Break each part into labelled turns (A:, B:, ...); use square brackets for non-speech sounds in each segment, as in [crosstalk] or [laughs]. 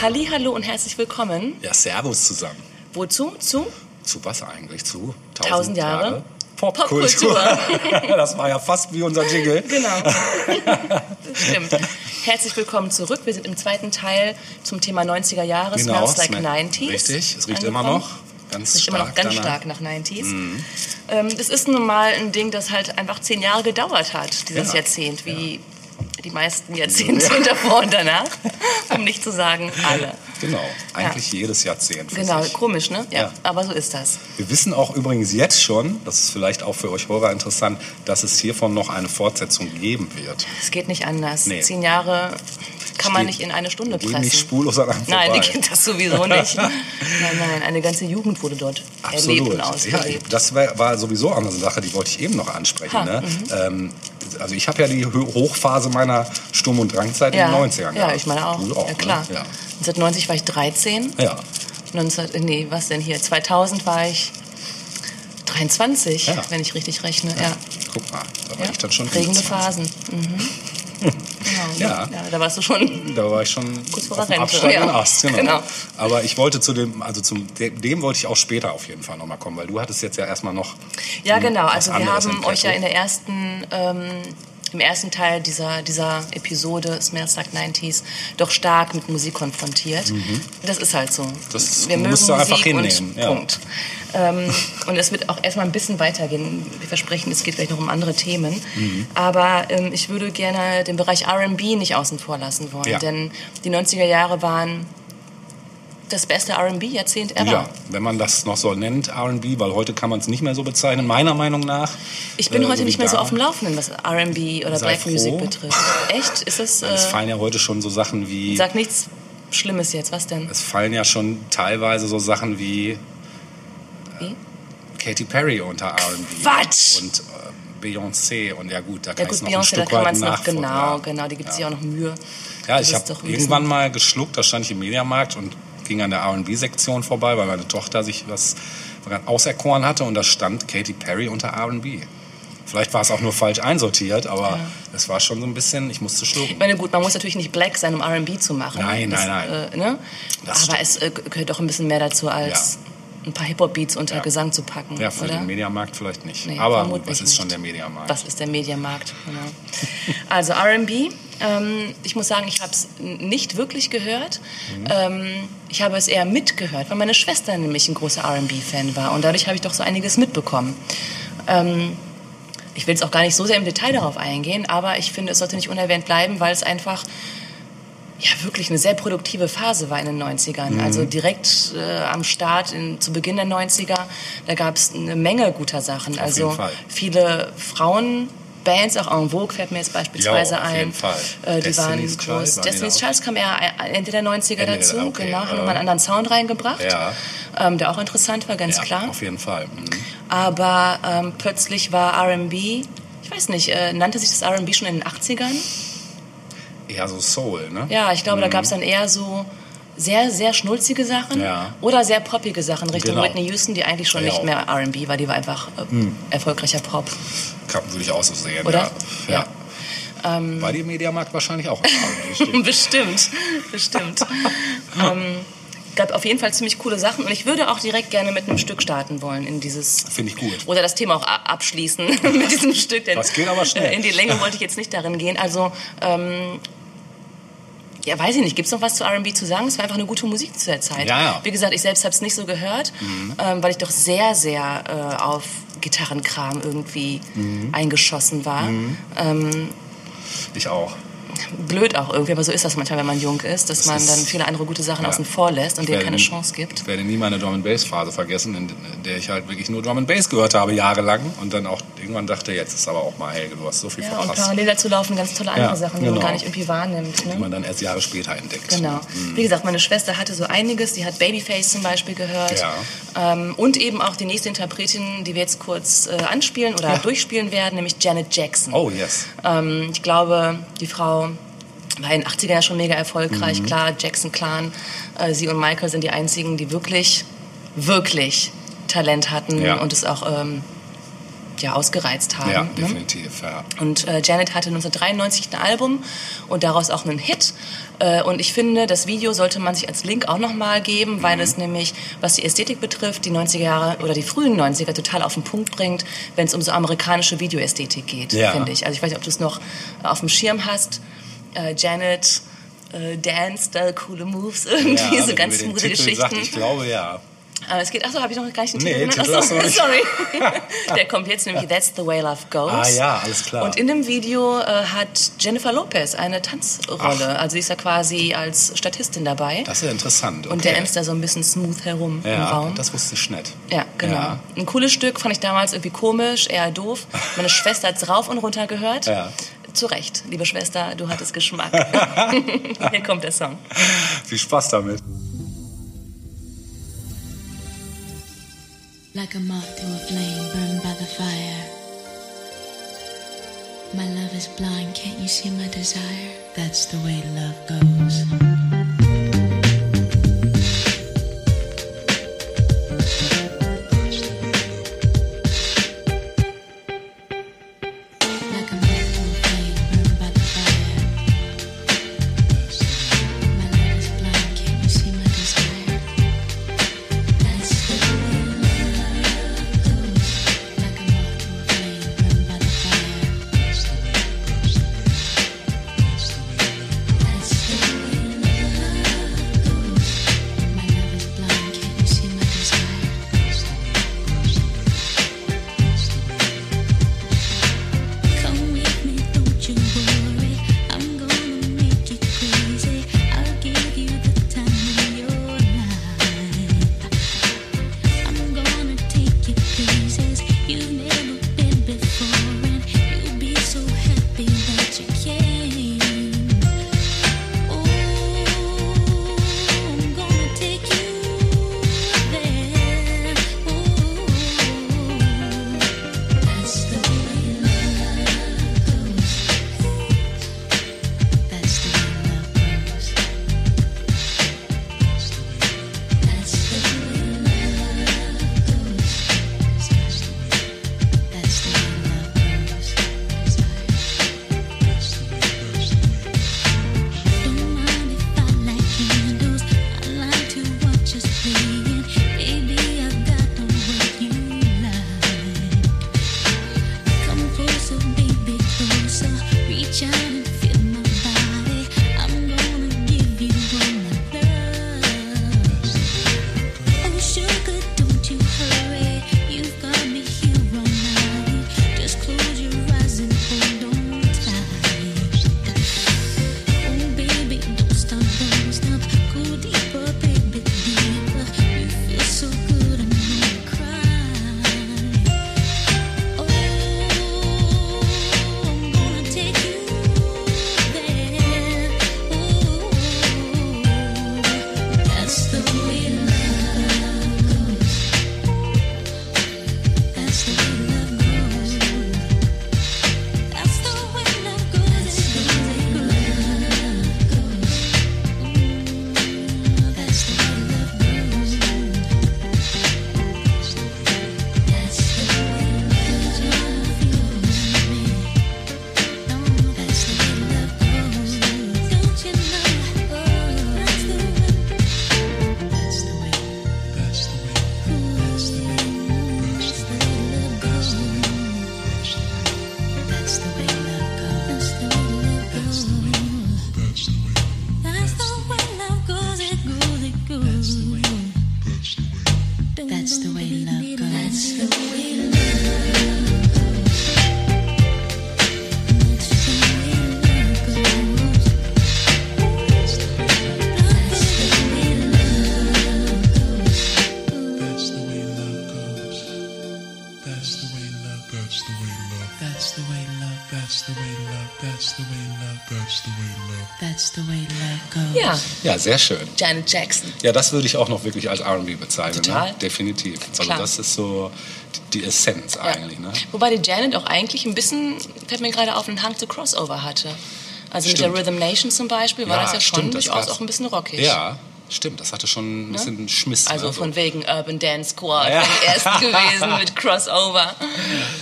A: Halli, hallo und herzlich willkommen.
B: Ja, Servus zusammen.
A: Wozu? Zu?
B: Zu was eigentlich? Zu?
A: Tausend Jahre
B: Popkultur.
A: Popkultur. [laughs]
B: das war ja fast wie unser Jingle.
A: Genau. [laughs] Das stimmt. Herzlich willkommen zurück. Wir sind im zweiten Teil zum Thema 90er Jahre. Smells like
B: Smell-
A: 90s.
B: Genau, Richtig, es riecht immer
A: angekommen.
B: noch ganz
A: Es riecht
B: stark
A: immer noch ganz
B: danach.
A: stark nach 90s. Ähm, das ist nun mal ein Ding, das halt einfach zehn Jahre gedauert hat, dieses
B: Ja.
A: Jahrzehnt, wie die meisten Jahrzehnte [laughs] davor und danach, um nicht zu sagen alle.
B: Genau, eigentlich jedes Jahrzehnt.
A: Genau,
B: sich.
A: komisch, ne? Ja,
B: Ja.
A: aber so ist das.
B: Wir wissen auch übrigens jetzt schon, das ist vielleicht auch für euch Hörer interessant, dass es hiervon noch eine Fortsetzung geben wird.
A: Es geht nicht anders.
B: Nee.
A: Zehn Jahre kann man nicht in eine Stunde
B: Gehen
A: pressen.
B: nicht spurlos an einem
A: Nein,
B: vorbei.
A: die geht das sowieso nicht. [laughs] Nein, nein, eine ganze Jugend wurde dort erlebt und
B: Ja,
A: ausgelebt.
B: das war, war sowieso auch eine Sache, die wollte ich eben noch ansprechen.
A: Ha, mhm.
B: ne? ähm, also ich habe ja die Ho- Hochphase meiner Sturm- und Drangzeit in den 90ern
A: ja,
B: gehabt.
A: ich meine auch.
B: Du auch
A: ja, klar.
B: Ne? Ja.
A: 1990 war ich 13.
B: ja.
A: 19, äh, nee, was denn hier? 2000 war ich 23,
B: Ja.
A: wenn ich richtig rechne. Ja.
B: Guck mal, da war
A: ja.
B: ich dann schon
A: Prägende
B: 25.
A: Phasen. Mhm. genau, [laughs]
B: Ja.
A: ja. Da warst du schon.
B: Da war ich schon
A: Kurz vor der Rente, ja.
B: Ast. Genau.
A: Genau.
B: Aber ich wollte zu dem, also zum dem, wollte ich auch später auf jeden Fall nochmal kommen, weil du hattest jetzt ja erstmal noch
A: Ja, genau. Also wir haben euch ja in der ersten, ähm, im ersten Teil dieser, dieser Episode Smells Like 90s doch stark mit Musik konfrontiert. Das ist halt so.
B: Mhm. Das
A: wir mögen
B: musst du
A: Musik
B: einfach
A: und
B: hinnehmen, ja.
A: Punkt. Ähm, und es wird auch erstmal ein bisschen weitergehen. Wir versprechen, es geht gleich noch um andere Themen.
B: Mhm.
A: Aber ähm, ich würde gerne den Bereich R&B nicht außen vor lassen wollen.
B: Ja.
A: Denn die 90er Jahre waren das beste R&B-Jahrzehnt ever.
B: Ja, wenn man das noch so nennt, R&B, weil heute kann man es nicht mehr so bezeichnen, meiner Meinung nach.
A: Ich bin
B: Äh,
A: heute
B: so
A: nicht mehr so
B: da.
A: auf dem Laufenden, was R&B oder Black
B: froh.
A: Music betrifft. Echt? Ist.
B: Es
A: Äh,
B: fallen ja heute schon so Sachen wie,
A: sag nichts Schlimmes jetzt. Was denn?
B: es fallen ja schon teilweise so Sachen wie
A: Wie?
B: Katy Perry unter R&B.
A: Quatsch!
B: Und äh, Beyoncé und ja gut, da
A: Ja
B: kann
A: gut,
B: ich noch ein
A: Beyoncé, da
B: Stück weit
A: man es noch genau,
B: ja.
A: genau, die gibt es ja.
B: Ja.
A: auch noch Mühe.
B: Ja,
A: Das
B: ich habe
A: ein
B: irgendwann mal geschluckt, da stand ich im Mediamarkt und ging an der R&B-Sektion vorbei, weil meine Tochter sich was auserkoren hatte und da stand Katy Perry unter R&B. Vielleicht war es auch nur falsch einsortiert, aber es war schon so ein bisschen, ich musste schlucken.
A: Ich meine, gut, man muss natürlich nicht black sein, um R&B zu machen.
B: Nein,
A: das,
B: nein, nein.
A: Äh, ne? Aber es äh, gehört doch ein bisschen mehr dazu, als ein paar Hip-Hop-Beats unter
B: Ja.
A: Gesang zu packen,
B: Ja, für
A: oder?
B: den Mediamarkt vielleicht nicht.
A: Nee,
B: aber was ist
A: nicht.
B: schon der Mediamarkt?
A: Was ist der Mediamarkt? Genau. Also R&B. Ähm, ich muss sagen, ich habe es nicht wirklich gehört.
B: Mhm.
A: Ähm, ich habe es eher mitgehört, weil meine Schwester nämlich ein großer R&B-Fan war und dadurch habe ich doch so einiges mitbekommen. Ähm, ich will jetzt auch gar nicht so sehr im Detail darauf eingehen, aber ich finde, es sollte nicht unerwähnt bleiben, weil es einfach ja wirklich eine sehr produktive Phase war in den 90ern.
B: Mhm.
A: Also direkt äh, am Start, in, zu Beginn der 90er, da gab es eine Menge guter Sachen. also
B: jeden Fall.
A: Frauenbands, auch En Vogue fällt mir jetzt beispielsweise
B: Ja, auf
A: ein.
B: jeden Fall.
A: Äh, die
B: Destiny's
A: waren groß. Destiny's? Child kam eher äh, Ende der 90er
B: Ende,
A: dazu,
B: okay,
A: genau,
B: äh,
A: nochmal einen anderen Sound reingebracht,
B: Ja.
A: ähm, der auch interessant war, ganz
B: ja,
A: klar.
B: auf jeden Fall. Mhm.
A: Aber ähm, plötzlich war R&B, ich weiß nicht, äh, nannte sich das R&B schon in den 80ern?
B: Eher so Soul, ne?
A: Ja, ich glaube, da gab es dann eher so sehr, sehr schnulzige Sachen
B: Ja.
A: oder sehr poppige Sachen Richtung
B: Genau.
A: Whitney Houston, die eigentlich schon
B: Ja,
A: nicht mehr R&B war, die war einfach äh, erfolgreicher Pop.
B: Kann, würde ich auch so sehen.
A: Oder?
B: Ja.
A: Ähm.
B: War die Mediamarkt wahrscheinlich auch. [laughs]
A: Bestimmt, bestimmt. [laughs] ähm, gab auf jeden Fall ziemlich coole Sachen und ich würde auch direkt gerne mit einem Stück starten wollen in dieses
B: Finde ich gut.
A: oder das Thema auch abschließen [laughs] mit diesem Stück. Denn
B: Das geht aber schnell.
A: äh, In die Länge wollte ich jetzt nicht darin gehen. Also ähm, ja, weiß ich nicht. Gibt es noch was zu R&B zu sagen? Es war einfach eine gute Musik zu der Zeit.
B: Ja, ja.
A: Wie gesagt, ich selbst habe es nicht so gehört,
B: Mhm.
A: ähm, weil ich doch sehr, sehr äh, auf Gitarrenkram irgendwie
B: Mhm.
A: eingeschossen war. Ähm,
B: Ich auch.
A: Blöd auch irgendwie, aber so ist das manchmal, wenn man jung ist, dass
B: Das
A: man
B: ist-
A: dann viele andere gute Sachen
B: ja.
A: außen vor lässt und denen keine
B: nie-
A: Chance gibt.
B: Ich werde nie meine Drum and Bass Phase vergessen, in der ich halt wirklich nur Drum and Bass gehört habe jahrelang und dann auch irgendwann dachte, jetzt ist aber auch mal Helge, du hast so viel
A: Ja, und
B: verpasst,
A: parallel dazu laufen ganz tolle andere
B: Ja,
A: Sachen, die man
B: genau.
A: gar nicht irgendwie wahrnimmt. Ne?
B: die man dann erst Jahre später entdeckt.
A: Genau. Wie gesagt, meine Schwester hatte so einiges. Die hat Babyface zum Beispiel gehört.
B: Ja.
A: Ähm, und eben auch die nächste Interpretin, die wir jetzt kurz äh, anspielen oder durchspielen werden, nämlich Janet Jackson.
B: Oh yes.
A: Ähm, ich glaube, die Frau war in den 80ern ja schon mega
B: Mhm.
A: erfolgreich. Klar, Jackson Clan, äh, sie und Michael sind die einzigen, die wirklich, wirklich Talent hatten
B: Ja.
A: und es auch ähm, ja, ausgereizt haben.
B: Ja,
A: ne?
B: definitiv, ja.
A: Und äh, Janet hatte 1993 ein Album und daraus auch einen Hit. Äh, und ich finde, das Video sollte man sich als Link auch nochmal geben, weil
B: Mhm.
A: es nämlich, was die Ästhetik betrifft, die 90er Jahre oder die frühen 90er total auf den Punkt bringt, wenn es um so amerikanische Videoästhetik geht,
B: Ja.
A: finde ich. Also ich weiß nicht, ob du es noch auf dem Schirm hast. Äh, Janet äh, dance, da coole Moves, [laughs] irgendwie
B: ja,
A: so ganz
B: Titel
A: Geschichten.
B: Sagt, ich glaube, ja.
A: Aber es geht, achso, habe ich noch nicht den
B: Nee,
A: Titel
B: Titel nicht.
A: sorry. [laughs] Der kommt jetzt nämlich That's the Way Love Goes.
B: Ah ja, alles klar.
A: Und in dem Video äh, hat Jennifer Lopez eine Tanzrolle. Also sie ist ja quasi als Statistin dabei.
B: Das ist ja interessant. Okay.
A: Und der emst da so ein bisschen smooth herum im
B: Ja,
A: Raum.
B: das wusste ich nicht.
A: ja, genau.
B: Ja.
A: Ein cooles Stück, fand ich damals irgendwie komisch, eher doof. Meine Schwester hat's rauf und runter gehört.
B: Ja.
A: Zu Recht, liebe Schwester, du hattest Geschmack. [laughs] Hier kommt der Song.
B: Viel Spaß damit.
C: Like a moth to a flame burned by the fire. My love is blind, can't you see my desire? That's the way love goes.
A: Ja,
B: sehr schön.
A: Janet Jackson.
B: Ja, das würde ich auch noch wirklich als R&B bezeichnen.
A: Total.
B: Ne? Definitiv. Also
A: Klar.
B: das ist so die Essenz
A: Ja.
B: eigentlich. Ne?
A: Wobei die Janet auch eigentlich ein bisschen, fällt mir gerade auf, einen Hang zu Crossover hatte. Also mit
B: Stimmt.
A: der Rhythm Nation zum Beispiel war
B: Ja,
A: das ja schon
B: stimmt,
A: durchaus auch ein bisschen rockig.
B: Ja, Stimmt, das hatte schon ein bisschen Schmiss.
A: Also
B: ne?
A: von wegen Urban Dance Squad,
B: Ja. [laughs]
A: ersten [laughs] gewesen mit Crossover.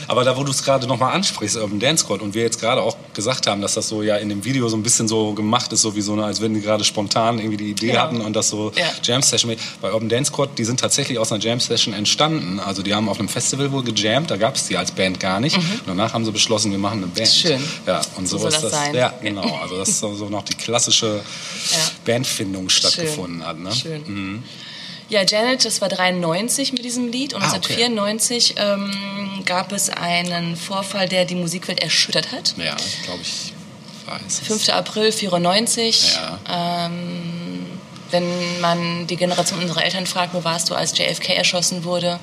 B: Aber da, wo du es gerade nochmal ansprichst, Urban Dance Squad, und wir jetzt gerade auch gesagt haben, dass das so ja in dem Video so ein bisschen so gemacht ist, so wie so eine, als wenn die gerade spontan irgendwie die Idee
A: Genau.
B: hatten und das so
A: Ja.
B: Jam Session. Bei Urban Dance Squad, die sind tatsächlich aus einer Jam Session entstanden. Also die haben auf einem Festival wohl gejammt, da gab es die als Band gar nicht. Und danach haben sie beschlossen, wir machen eine Band.
A: Mhm. Schön.
B: Ja, und so,
A: So
B: ist
A: das
B: das. Ja, genau. Also das ist so, so noch die klassische Bandfindung stattgefunden hat. Ne?
A: Schön. Ja, Janet, das war 93 mit diesem Lied und
B: Ah, okay.
A: 1994 ähm, gab es einen Vorfall, der die Musikwelt erschüttert hat.
B: Ja, ich glaube, ich weiß. es.
A: 5. April 94.
B: Ja.
A: Ähm, wenn man die Generation unserer Eltern fragt, wo warst du, als JFK erschossen wurde,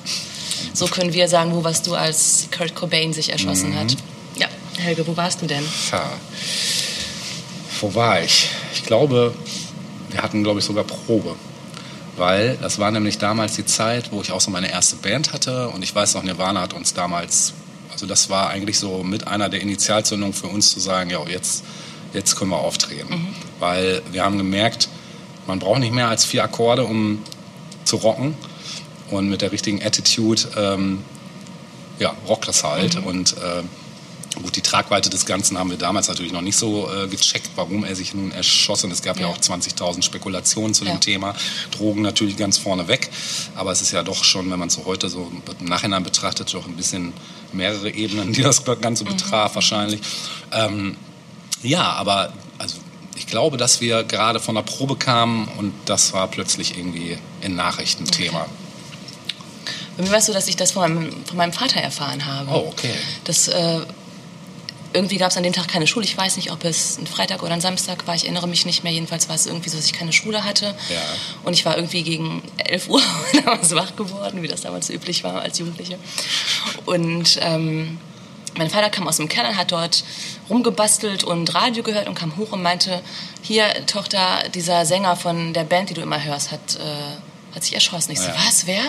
A: so können wir sagen, wo warst du, als Kurt Cobain sich erschossen
B: Mhm.
A: hat. Ja, Helge, wo warst du denn?
B: Tja, wo war ich? Ich glaube, wir hatten, glaube ich, sogar Probe. Weil das war nämlich damals die Zeit, wo ich auch so meine erste Band hatte. Und ich weiß noch, Nirvana hat uns damals, also das war eigentlich so mit einer der Initialzündungen für uns zu sagen, ja, jetzt, jetzt können wir auftreten. Weil wir haben gemerkt, man braucht nicht mehr als vier Akkorde, um zu rocken. Und mit der richtigen Attitude, ähm, ja, rockt das halt. Und äh, Gut, die Tragweite des Ganzen haben wir damals natürlich noch nicht so äh, gecheckt, warum er sich nun erschossen. Es gab ja,
A: Ja.
B: auch 20.000 Spekulationen zu
A: Ja.
B: dem Thema. Drogen natürlich ganz vorne weg. Aber es ist ja doch schon, wenn man es so heute so im Nachhinein betrachtet, doch ein bisschen mehrere Ebenen, die das Ganze betraf wahrscheinlich. Ähm, ja, aber also ich glaube, dass wir gerade von der Probe kamen und das war plötzlich irgendwie ein Nachrichtenthema.
A: Bei mir war es so, dass ich das von meinem, von meinem Vater erfahren habe.
B: Oh, okay.
A: Das, äh, irgendwie gab es an dem Tag keine Schule. Ich weiß nicht, ob es ein Freitag oder ein Samstag war. Ich erinnere mich nicht mehr. Jedenfalls war es irgendwie so, dass ich keine Schule hatte.
B: Ja.
A: Und ich war irgendwie gegen 11 Uhr [laughs] damals wach geworden, wie das damals üblich war als Jugendliche. Und ähm, mein Vater kam aus dem Keller und hat dort rumgebastelt und Radio gehört und kam hoch und meinte, hier, Tochter, dieser Sänger von der Band, die du immer hörst, hat... Äh, hat sich erschossen. Ich so,
B: Ja.
A: was, wer?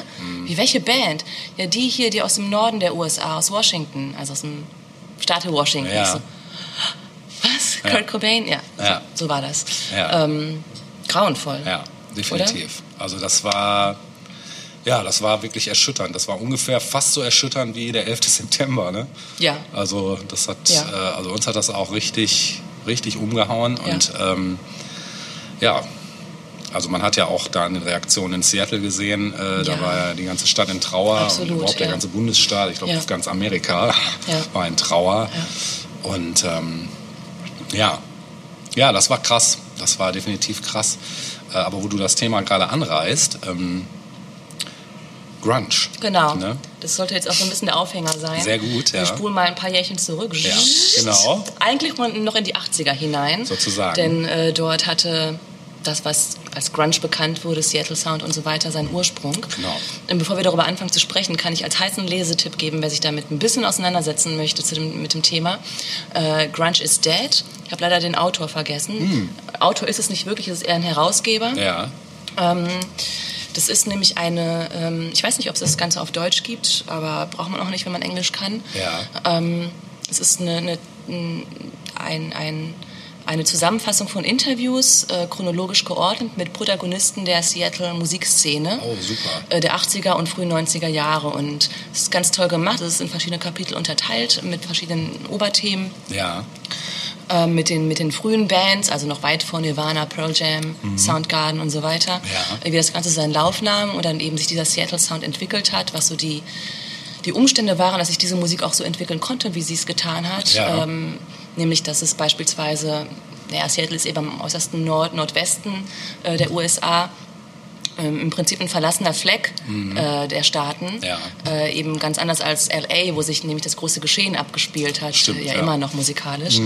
A: Wie, welche Band? Ja, die hier, die aus dem Norden der USA, aus Washington, also aus dem Staate Washington.
B: Ja.
A: So, was?
B: Ja.
A: Kurt Cobain? Ja,
B: Ja.
A: So, so war das. Ähm, grauenvoll.
B: Ja, definitiv. Also das war, ja, das war wirklich erschütternd. Das war ungefähr fast so erschütternd wie der 11. [laughs] September. Ne?
A: Ja.
B: Also das hat, äh, also uns hat das auch richtig, richtig umgehauen und ähm, ja. Also man hat ja auch da eine Reaktion in Seattle gesehen. Äh, Da
A: Ja.
B: war ja die ganze Stadt in Trauer
A: Absolut,
B: und überhaupt der
A: ja.
B: ganze Bundesstaat, ich glaube
A: Ja.
B: ganz Amerika [laughs] war in Trauer. Und ähm, ja, ja, das war krass. Das war definitiv krass. Äh, aber wo du das Thema gerade anreißt, ähm, Grunge.
A: Genau.
B: Ne?
A: Das sollte jetzt auch so ein bisschen der Aufhänger sein.
B: Sehr gut, ja.
A: Wir spulen mal ein paar Jährchen zurück.
B: Ja, genau.
A: Eigentlich noch in die 80er hinein.
B: Sozusagen.
A: Denn äh, dort hatte das, was als Grunge bekannt wurde, Seattle Sound und so weiter, seinen Ursprung.
B: Genau.
A: Und bevor wir darüber anfangen zu sprechen, kann ich als heißen Lesetipp geben, wer sich damit ein bisschen auseinandersetzen möchte zu dem, mit dem Thema. Äh, Grunge is Dead. Ich habe leider den Autor vergessen. Autor ist es nicht wirklich, es ist eher ein Herausgeber.
B: Hm. Ja,
A: Ähm, das ist nämlich eine, ähm, ich weiß nicht, ob es das Ganze auf Deutsch gibt, aber braucht man auch nicht, wenn man Englisch kann.
B: Ja.
A: Ähm, es ist eine, eine, ein, ein, eine Zusammenfassung von Interviews, äh, chronologisch geordnet, mit Protagonisten der Seattle Musikszene
B: Oh,
A: äh, der 80er und frühen 90er Jahre. Und es ist ganz toll gemacht. Es ist in verschiedene Kapitel unterteilt mit verschiedenen Oberthemen
B: ja,
A: äh, mit, den, mit den frühen Bands, also noch weit vor Nirvana, Pearl Jam, Soundgarden und so weiter.
B: Mhm. Ja.
A: Äh, Wie das Ganze seinen Lauf nahm und dann eben sich dieser Seattle Sound entwickelt hat, was so die, die Umstände waren, dass sich diese Musik auch so entwickeln konnte, wie sie es getan hat.
B: Ja.
A: Ähm, nämlich, dass es beispielsweise, naja, Seattle ist eben am äußersten Nord Nordwesten äh, der USA. Ähm, Im Prinzip ein verlassener Fleck äh, der Staaten.
B: Mhm. Ja.
A: Äh, eben ganz anders als LA, wo sich nämlich das große Geschehen abgespielt hat.
B: Stimmt,
A: ja,
B: ja. Mhm.
A: immer noch musikalisch.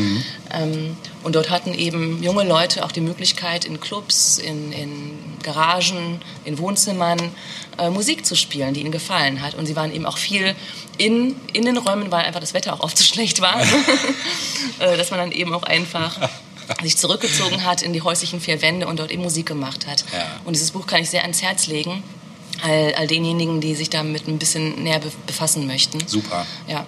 A: Ähm, und dort hatten eben junge Leute auch die Möglichkeit, in Clubs, in, in Garagen, in Wohnzimmern äh, Musik zu spielen, die ihnen gefallen hat. Und sie waren eben auch viel in, in den Räumen, weil einfach das Wetter auch oft so [laughs] schlecht war, [laughs] äh, dass man dann eben auch einfach [laughs] sich zurückgezogen hat in die häuslichen vier Wände und dort eben Musik gemacht hat.
B: Ja.
A: Und dieses Buch kann ich sehr ans Herz legen, all, all denjenigen, die sich damit ein bisschen näher be- befassen möchten.
B: super.
A: Ja.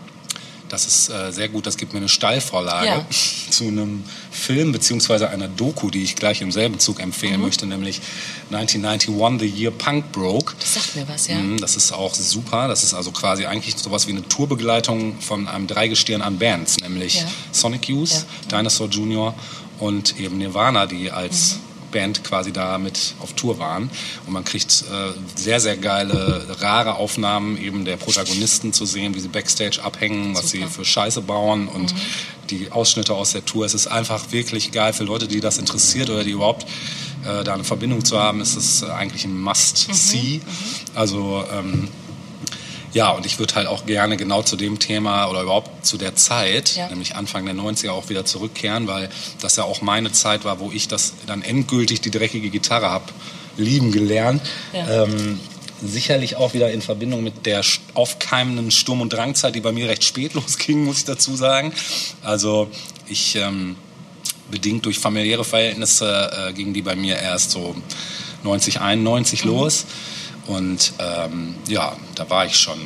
B: das ist äh, sehr gut, das gibt mir eine Steilvorlage
A: Ja. [laughs]
B: zu einem Film beziehungsweise einer Doku, die ich gleich im selben Zug empfehlen
A: Mhm.
B: möchte, nämlich 1991, The Year Punk Broke.
A: Das sagt mir was, ja.
B: Mhm, Das ist auch super. Das ist also quasi eigentlich sowas wie eine Tourbegleitung von einem Dreigestirn an Bands, nämlich
A: Ja.
B: Sonic Youth, Dinosaur Jr. und eben Nirvana, die als Band quasi da mit auf Tour waren. Und man kriegt äh, sehr, sehr geile, rare Aufnahmen eben der Protagonisten zu sehen, wie sie Backstage abhängen, was sie für Scheiße bauen und die Ausschnitte aus der Tour. Es ist einfach wirklich geil für Leute, die das interessiert oder die überhaupt äh, da eine Verbindung zu haben, ist es äh, eigentlich ein Must-See. Also ähm, ja, und ich würde halt auch gerne genau zu dem Thema oder überhaupt zu der Zeit,
A: Ja.
B: nämlich Anfang der 90er, auch wieder zurückkehren, weil das ja auch meine Zeit war, wo ich das dann endgültig die dreckige Gitarre habe lieben gelernt.
A: Ja.
B: Ähm, sicherlich auch wieder in Verbindung mit der aufkeimenden Sturm- und Drangzeit, die bei mir recht spät [laughs] losging, muss ich dazu sagen. Also ich... Ähm, bedingt durch familiäre Verhältnisse äh, ging die bei mir erst so 90, 91 los. Und ähm, ja, da war ich schon,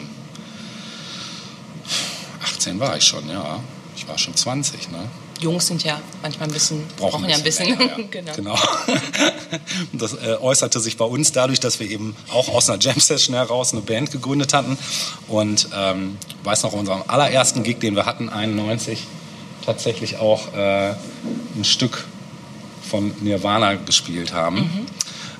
B: 18 war ich schon, ja. Ich war schon 20, ne?
A: Jungs sind ja manchmal ein bisschen, brauchen, ja ein bisschen.
B: länger, ja. [laughs]
A: genau.
B: genau. [laughs] Und das äh, äußerte sich bei uns dadurch, dass wir eben auch aus einer Jam-Session heraus eine Band gegründet hatten. Und ähm, weiß noch, unserem allerersten Gig, den wir hatten, 91, tatsächlich auch äh, ein Stück von Nirvana gespielt haben.
A: Mhm.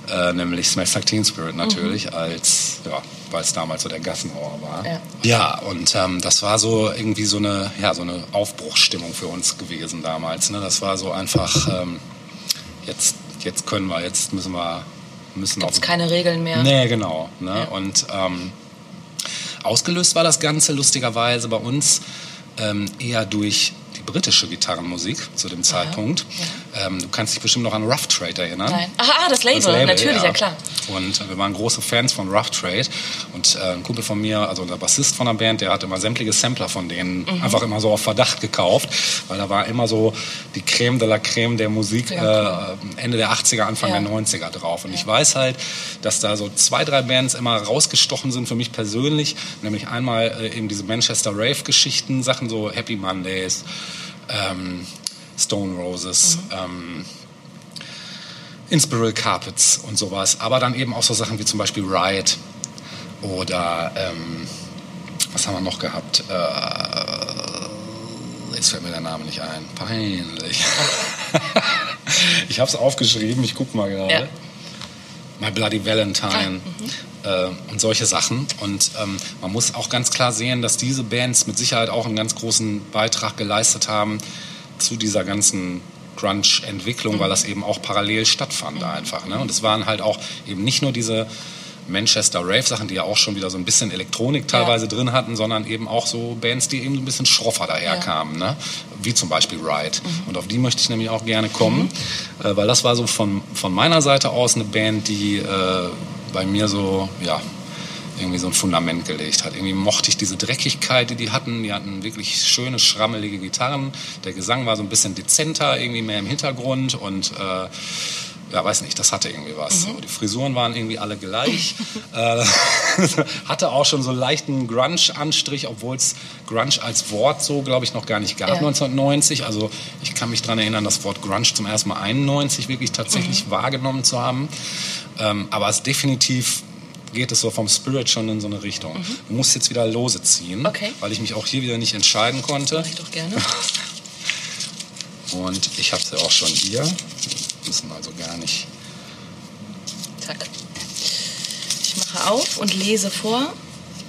B: Äh, nämlich Smash Like Teen Spirit natürlich, als, ja, weil es damals so der Gassenhauer war.
A: Ja.
B: Ja, und ähm, das war so irgendwie so eine, ja, so eine Aufbruchsstimmung für uns gewesen damals. Ne? Das war so einfach, ähm, jetzt, jetzt können wir, jetzt müssen wir, müssen
A: Gibt's
B: auch-
A: keine Regeln mehr.
B: Nee, genau. Ne?
A: Ja.
B: Und ähm, ausgelöst war das Ganze lustigerweise bei uns ähm, eher durch britische Gitarrenmusik zu dem Zeitpunkt. Ähm, du kannst dich bestimmt noch an Rough Trade erinnern.
A: Nein. Ah, das Label, natürlich, ja, klar.
B: Und äh, wir waren große Fans von Rough Trade. Und äh, ein Kumpel von mir, also der Bassist von der Band, der hat immer sämtliche Sampler von denen
A: Mhm.
B: einfach immer so auf Verdacht gekauft, weil da war immer so die Creme de la Creme der Musik
A: Ja,
B: äh, Ende der 80er, Anfang
A: Ja.
B: der 90er drauf. Und ich weiß halt, dass da so zwei, drei Bands immer rausgestochen sind für mich persönlich. Nämlich einmal äh, eben diese Manchester Rave-Geschichten, Sachen so Happy Mondays, ähm, Stone Roses, ähm, Inspiral Carpets und sowas. Aber dann eben auch so Sachen wie zum Beispiel Riot oder ähm, was haben wir noch gehabt? Äh, jetzt fällt mir der Name nicht ein. Peinlich. [laughs] ich habe es aufgeschrieben, ich guck mal gerade.
A: Ja. Ah,
B: My Bloody Valentine äh, und solche Sachen. Und ähm, man muss auch ganz klar sehen, dass diese Bands mit Sicherheit auch einen ganz großen Beitrag geleistet haben zu dieser ganzen Grunge-Entwicklung, weil das eben auch parallel stattfand einfach. Ne? Und es waren halt auch eben nicht nur diese Manchester Rave-Sachen, die ja auch schon wieder so ein bisschen Elektronik teilweise drin hatten, sondern eben auch so Bands, die eben so ein bisschen schroffer daherkamen, ne? wie zum Beispiel Ride. Und auf die möchte ich nämlich auch gerne kommen, äh, weil das war so von, von meiner Seite aus eine Band, die äh, bei mir so, ja, irgendwie so ein Fundament gelegt hat. Irgendwie mochte ich diese Dreckigkeit, die die hatten. Die hatten wirklich schöne, schrammelige Gitarren. Der Gesang war so ein bisschen dezenter, irgendwie mehr im Hintergrund und äh, ja, weiß nicht, das hatte irgendwie was. So, die Frisuren waren irgendwie alle gleich. [laughs] äh, [laughs] hatte auch schon so leichten Grunge-Anstrich, obwohl es Grunge als Wort so, glaube ich, noch gar nicht gab
A: Ja.
B: 1990. Also ich kann mich daran erinnern, das Wort Grunge zum ersten Mal 91 wirklich tatsächlich wahrgenommen zu haben. Ähm, aber es definitiv geht es so vom Spirit schon in so eine Richtung. Du musst jetzt wieder lose ziehen,
A: Okay.
B: weil ich mich auch hier wieder nicht entscheiden konnte.
A: Mach ich doch gerne. [laughs]
B: Und ich habe sie auch schon hier. Müssen also gar nicht.
A: Zack. Ich mache auf und lese vor.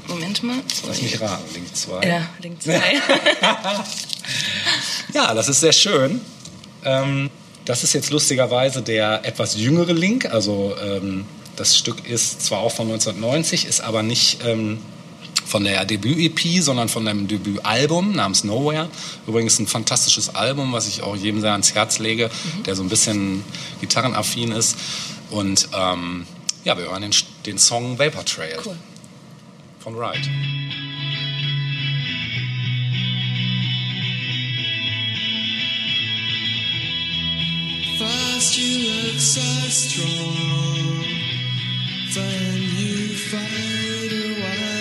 A: Moment mal.
B: Lass mich raten, Link 2.
A: Ja, Link 2. [laughs]
B: Ja, das ist sehr schön. Ähm, das ist jetzt lustigerweise der etwas jüngere Link. Also ähm, das Stück ist zwar auch von 1990, ist aber nicht ähm, von der Debüt-EP, sondern von einem Debütalbum namens Nowhere. Übrigens ein fantastisches Album, was ich auch jedem sehr ans Herz lege, der so ein bisschen gitarrenaffin ist. Und ähm, ja, wir hören den, den Song Vapor Trail
A: Cool.
B: von Ride.
D: First you look so strong, then you fade away.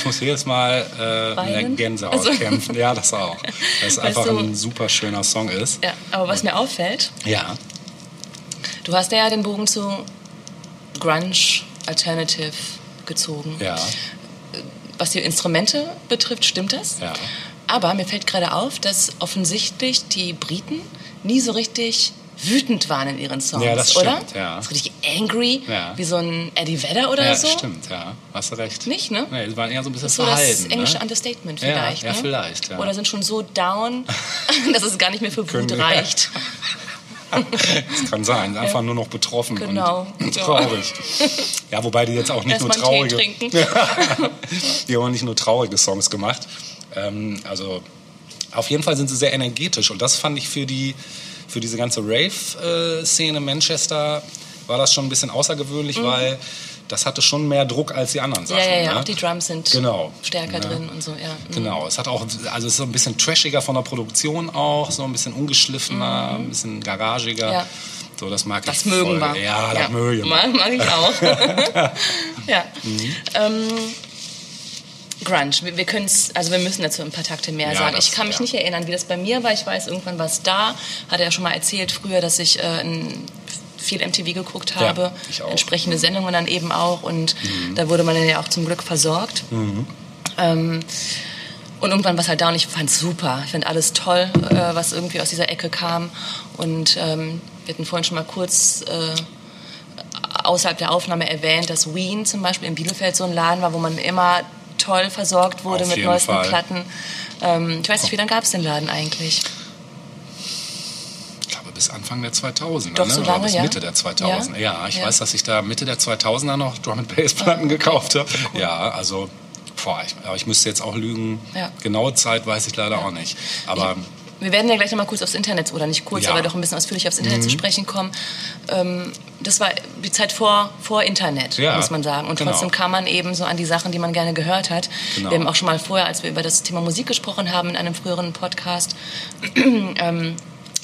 B: Ich muss jedes Mal äh,
A: Weinen?
B: Gänsehaut
A: Also-
B: kämpfen. Ja, das auch. [laughs] Weil es einfach
A: du-
B: ein super schöner Song ist.
A: Ja, aber was mir auffällt,
B: Ja,
A: du hast ja den Bogen zu Grunge, Alternative gezogen.
B: ja,
A: Was die Instrumente betrifft, stimmt das?
B: ja.
A: Aber mir fällt gerade auf, dass offensichtlich die Briten nie so richtig wütend waren in ihren Songs,
B: Ja, das
A: oder?
B: stimmt, ja.
A: So richtig angry,
B: Ja.
A: wie so ein Eddie Vedder oder
B: ja,
A: so.
B: stimmt, ja. Hast du recht.
A: Nicht, ne?
B: Nee, die waren eher so ein bisschen
A: Das so das
B: verhalten.
A: englische
B: ne?
A: Understatement
B: Ja,
A: vielleicht.
B: ja,
A: ne?
B: vielleicht, ja.
A: Oder sind schon so down, [laughs] dass es gar nicht mehr für Wut reicht. [laughs]
B: Das kann sein. Einfach nur noch betroffen
A: Genau.
B: und [laughs]
A: Ja.
B: traurig. Ja, wobei die jetzt auch nicht nur traurige. die haben auch nicht nur traurige Songs gemacht. Ähm, also auf jeden Fall sind sie sehr energetisch und das fand ich für die für diese ganze Rave-Szene Manchester war das schon ein bisschen außergewöhnlich, weil das hatte schon mehr Druck als die anderen Sachen.
A: Mhm. Ja, ja, ja.
B: ne?
A: Auch die Drums sind
B: Genau.
A: stärker
B: Ja.
A: drin und so, ja. Mhm.
B: Genau, es hat auch, also es ist so ein bisschen trashiger von der Produktion auch, so ein bisschen ungeschliffener, ein bisschen garagiger.
A: Mhm. Ja.
B: So, das mag
A: Das
B: ich
A: mögen
B: voll.
A: wir.
B: Ja, das mögen wir.
A: Mag, mag ich auch. [laughs] [laughs] ja.
B: Mhm.
A: Ähm, Grunge, wir, wir können es, also wir müssen dazu ein paar Takte mehr
B: Ja,
A: sagen.
B: das-
A: ich kann mich
B: ja.
A: nicht erinnern, wie das bei mir war. Ich weiß, irgendwann war es da. Hat er ja schon mal erzählt früher, dass ich äh, ein, viel MTV geguckt
B: Ja,
A: habe.
B: ich auch. Mhm.
A: Entsprechende Sendungen dann eben auch. Und da wurde man dann ja auch zum Glück versorgt. Ähm, und irgendwann war es halt da und ich fand es super. Ich fand alles toll, äh, was irgendwie aus dieser Ecke kam. Und ähm, wir hatten vorhin schon mal kurz äh, außerhalb der Aufnahme erwähnt, dass Wien zum Beispiel in Bielefeld so ein Laden war, wo man immer toll versorgt wurde
B: Auf
A: mit neuesten
B: Fall.
A: Platten. Ähm, ich weiß nicht, wie lange gab es den Laden eigentlich?
B: Ich glaube, bis Anfang der 2000er,
A: Doch,
B: ne?
A: so
B: Oder
A: lange,
B: bis
A: ja?
B: Mitte der 2000er. Ja, ich
A: Ja.
B: weiß, dass ich da Mitte der 2000er noch Drum and Bass Platten gekauft habe. Ja, also, boah, ich, aber ich müsste jetzt auch lügen.
A: Ja.
B: Genaue Zeit weiß ich leider auch nicht. Aber
A: Wir werden ja gleich nochmal kurz aufs Internet, oder nicht kurz,
B: Ja. Mhm.
A: aber doch ein bisschen ausführlich aufs Internet zu sprechen kommen. Ähm, das war die Zeit vor, vor Internet,
B: Ja,
A: muss man sagen. Und
B: genau.
A: trotzdem kam man eben so an die Sachen, die man gerne gehört hat.
B: Genau.
A: Wir haben auch schon mal vorher, als wir über das Thema Musik gesprochen haben, in einem früheren Podcast, [clears throat] ähm,